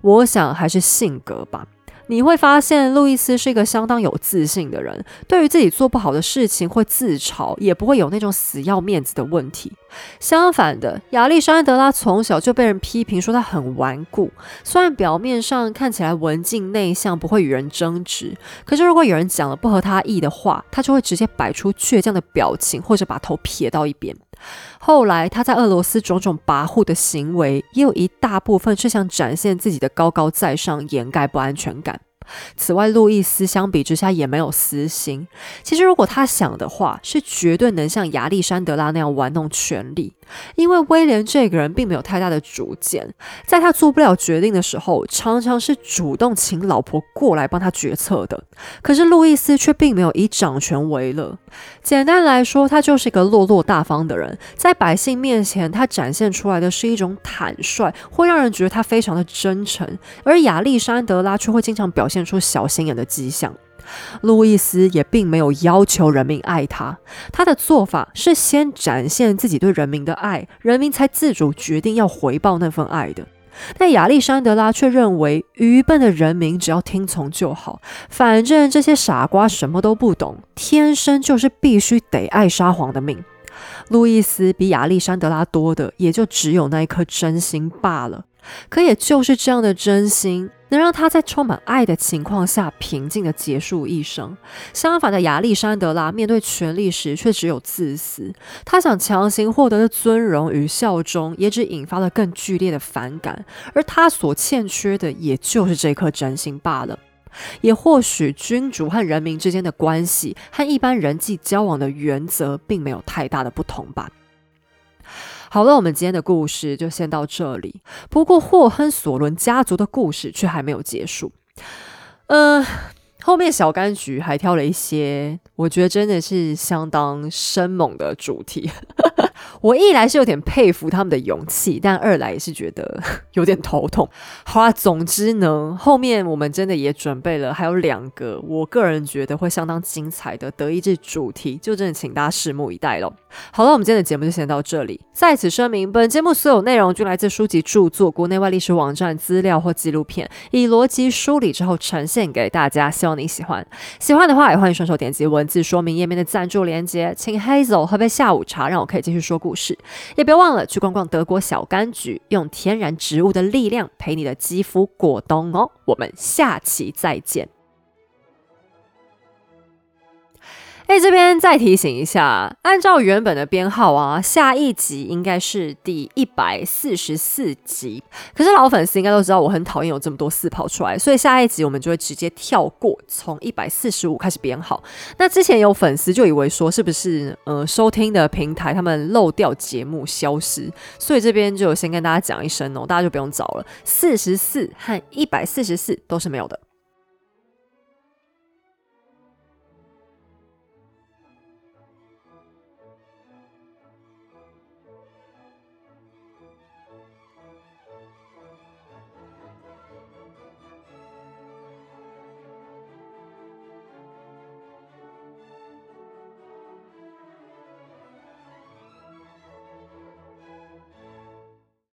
我想还是性格吧。你会发现，路易斯是一个相当有自信的人，对于自己做不好的事情会自嘲，也不会有那种死要面子的问题。相反的，亚历山德拉从小就被人批评说他很顽固，虽然表面上看起来文静内向，不会与人争执，可是如果有人讲了不合他意的话，他就会直接摆出倔强的表情，或者把头撇到一边。后来他在俄罗斯种种跋扈的行为，也有一大部分是想展现自己的高高在上，掩盖不安全感。此外，路易斯相比之下也没有私心。其实，如果他想的话，是绝对能像亚历山德拉那样玩弄权力。因为威廉这个人并没有太大的主见，在他做不了决定的时候，常常是主动请老婆过来帮他决策的。可是路易斯却并没有以掌权为乐。简单来说，他就是一个落落大方的人，在百姓面前，他展现出来的是一种坦率，会让人觉得他非常的真诚。而亚历山德拉却会经常表现出小心眼的迹象。路易斯也并没有要求人民爱他，他的做法是先展现自己对人民的爱，人民才自主决定要回报那份爱的。但亚历山德拉却认为，愚笨的人民只要听从就好，反正这些傻瓜什么都不懂，天生就是必须得爱沙皇的命。路易斯比亚历山德拉多的，也就只有那一颗真心罢了。可也就是这样的真心。能让他在充满爱的情况下平静地结束一生。相反的，亚历山德拉面对权力时却只有自私。他想强行获得的尊荣与效忠，也只引发了更剧烈的反感。而他所欠缺的，也就是这颗真心罢了。也或许，君主和人民之间的关系和一般人际交往的原则，并没有太大的不同吧。好了，我们今天的故事就先到这里。不过，霍亨索伦家族的故事却还没有结束。嗯，后面小柑橘还挑了一些，我觉得真的是相当生猛的主题。我一来是有点佩服他们的勇气，但二来也是觉得有点头痛。好啊，总之呢，后面我们真的也准备了，还有两个我个人觉得会相当精彩的德意志主题，就真的请大家拭目以待喽。好了，我们今天的节目就先到这里。在此声明，本节目所有内容均来自书籍著作、国内外历史网站资料或纪录片，以逻辑梳理之后呈现给大家，希望你喜欢。喜欢的话，也欢迎顺手点击文字说明页面的赞助链接，请 Hazel 喝杯下午茶，让我可以继续说故事。也别忘了去逛逛德国小柑橘，用天然植物的力量陪你的肌肤过冬哦。我们下期再见。哎，这边再提醒一下，按照原本的编号啊，下一集应该是第一百四十四集。可是老粉丝应该都知道，我很讨厌有这么多四跑出来，所以下一集我们就会直接跳过，从一百四十五开始编号。那之前有粉丝就以为说，是不是呃收听的平台他们漏掉节目消失？所以这边就先跟大家讲一声哦，大家就不用找了。四十四和一百四十四都是没有的。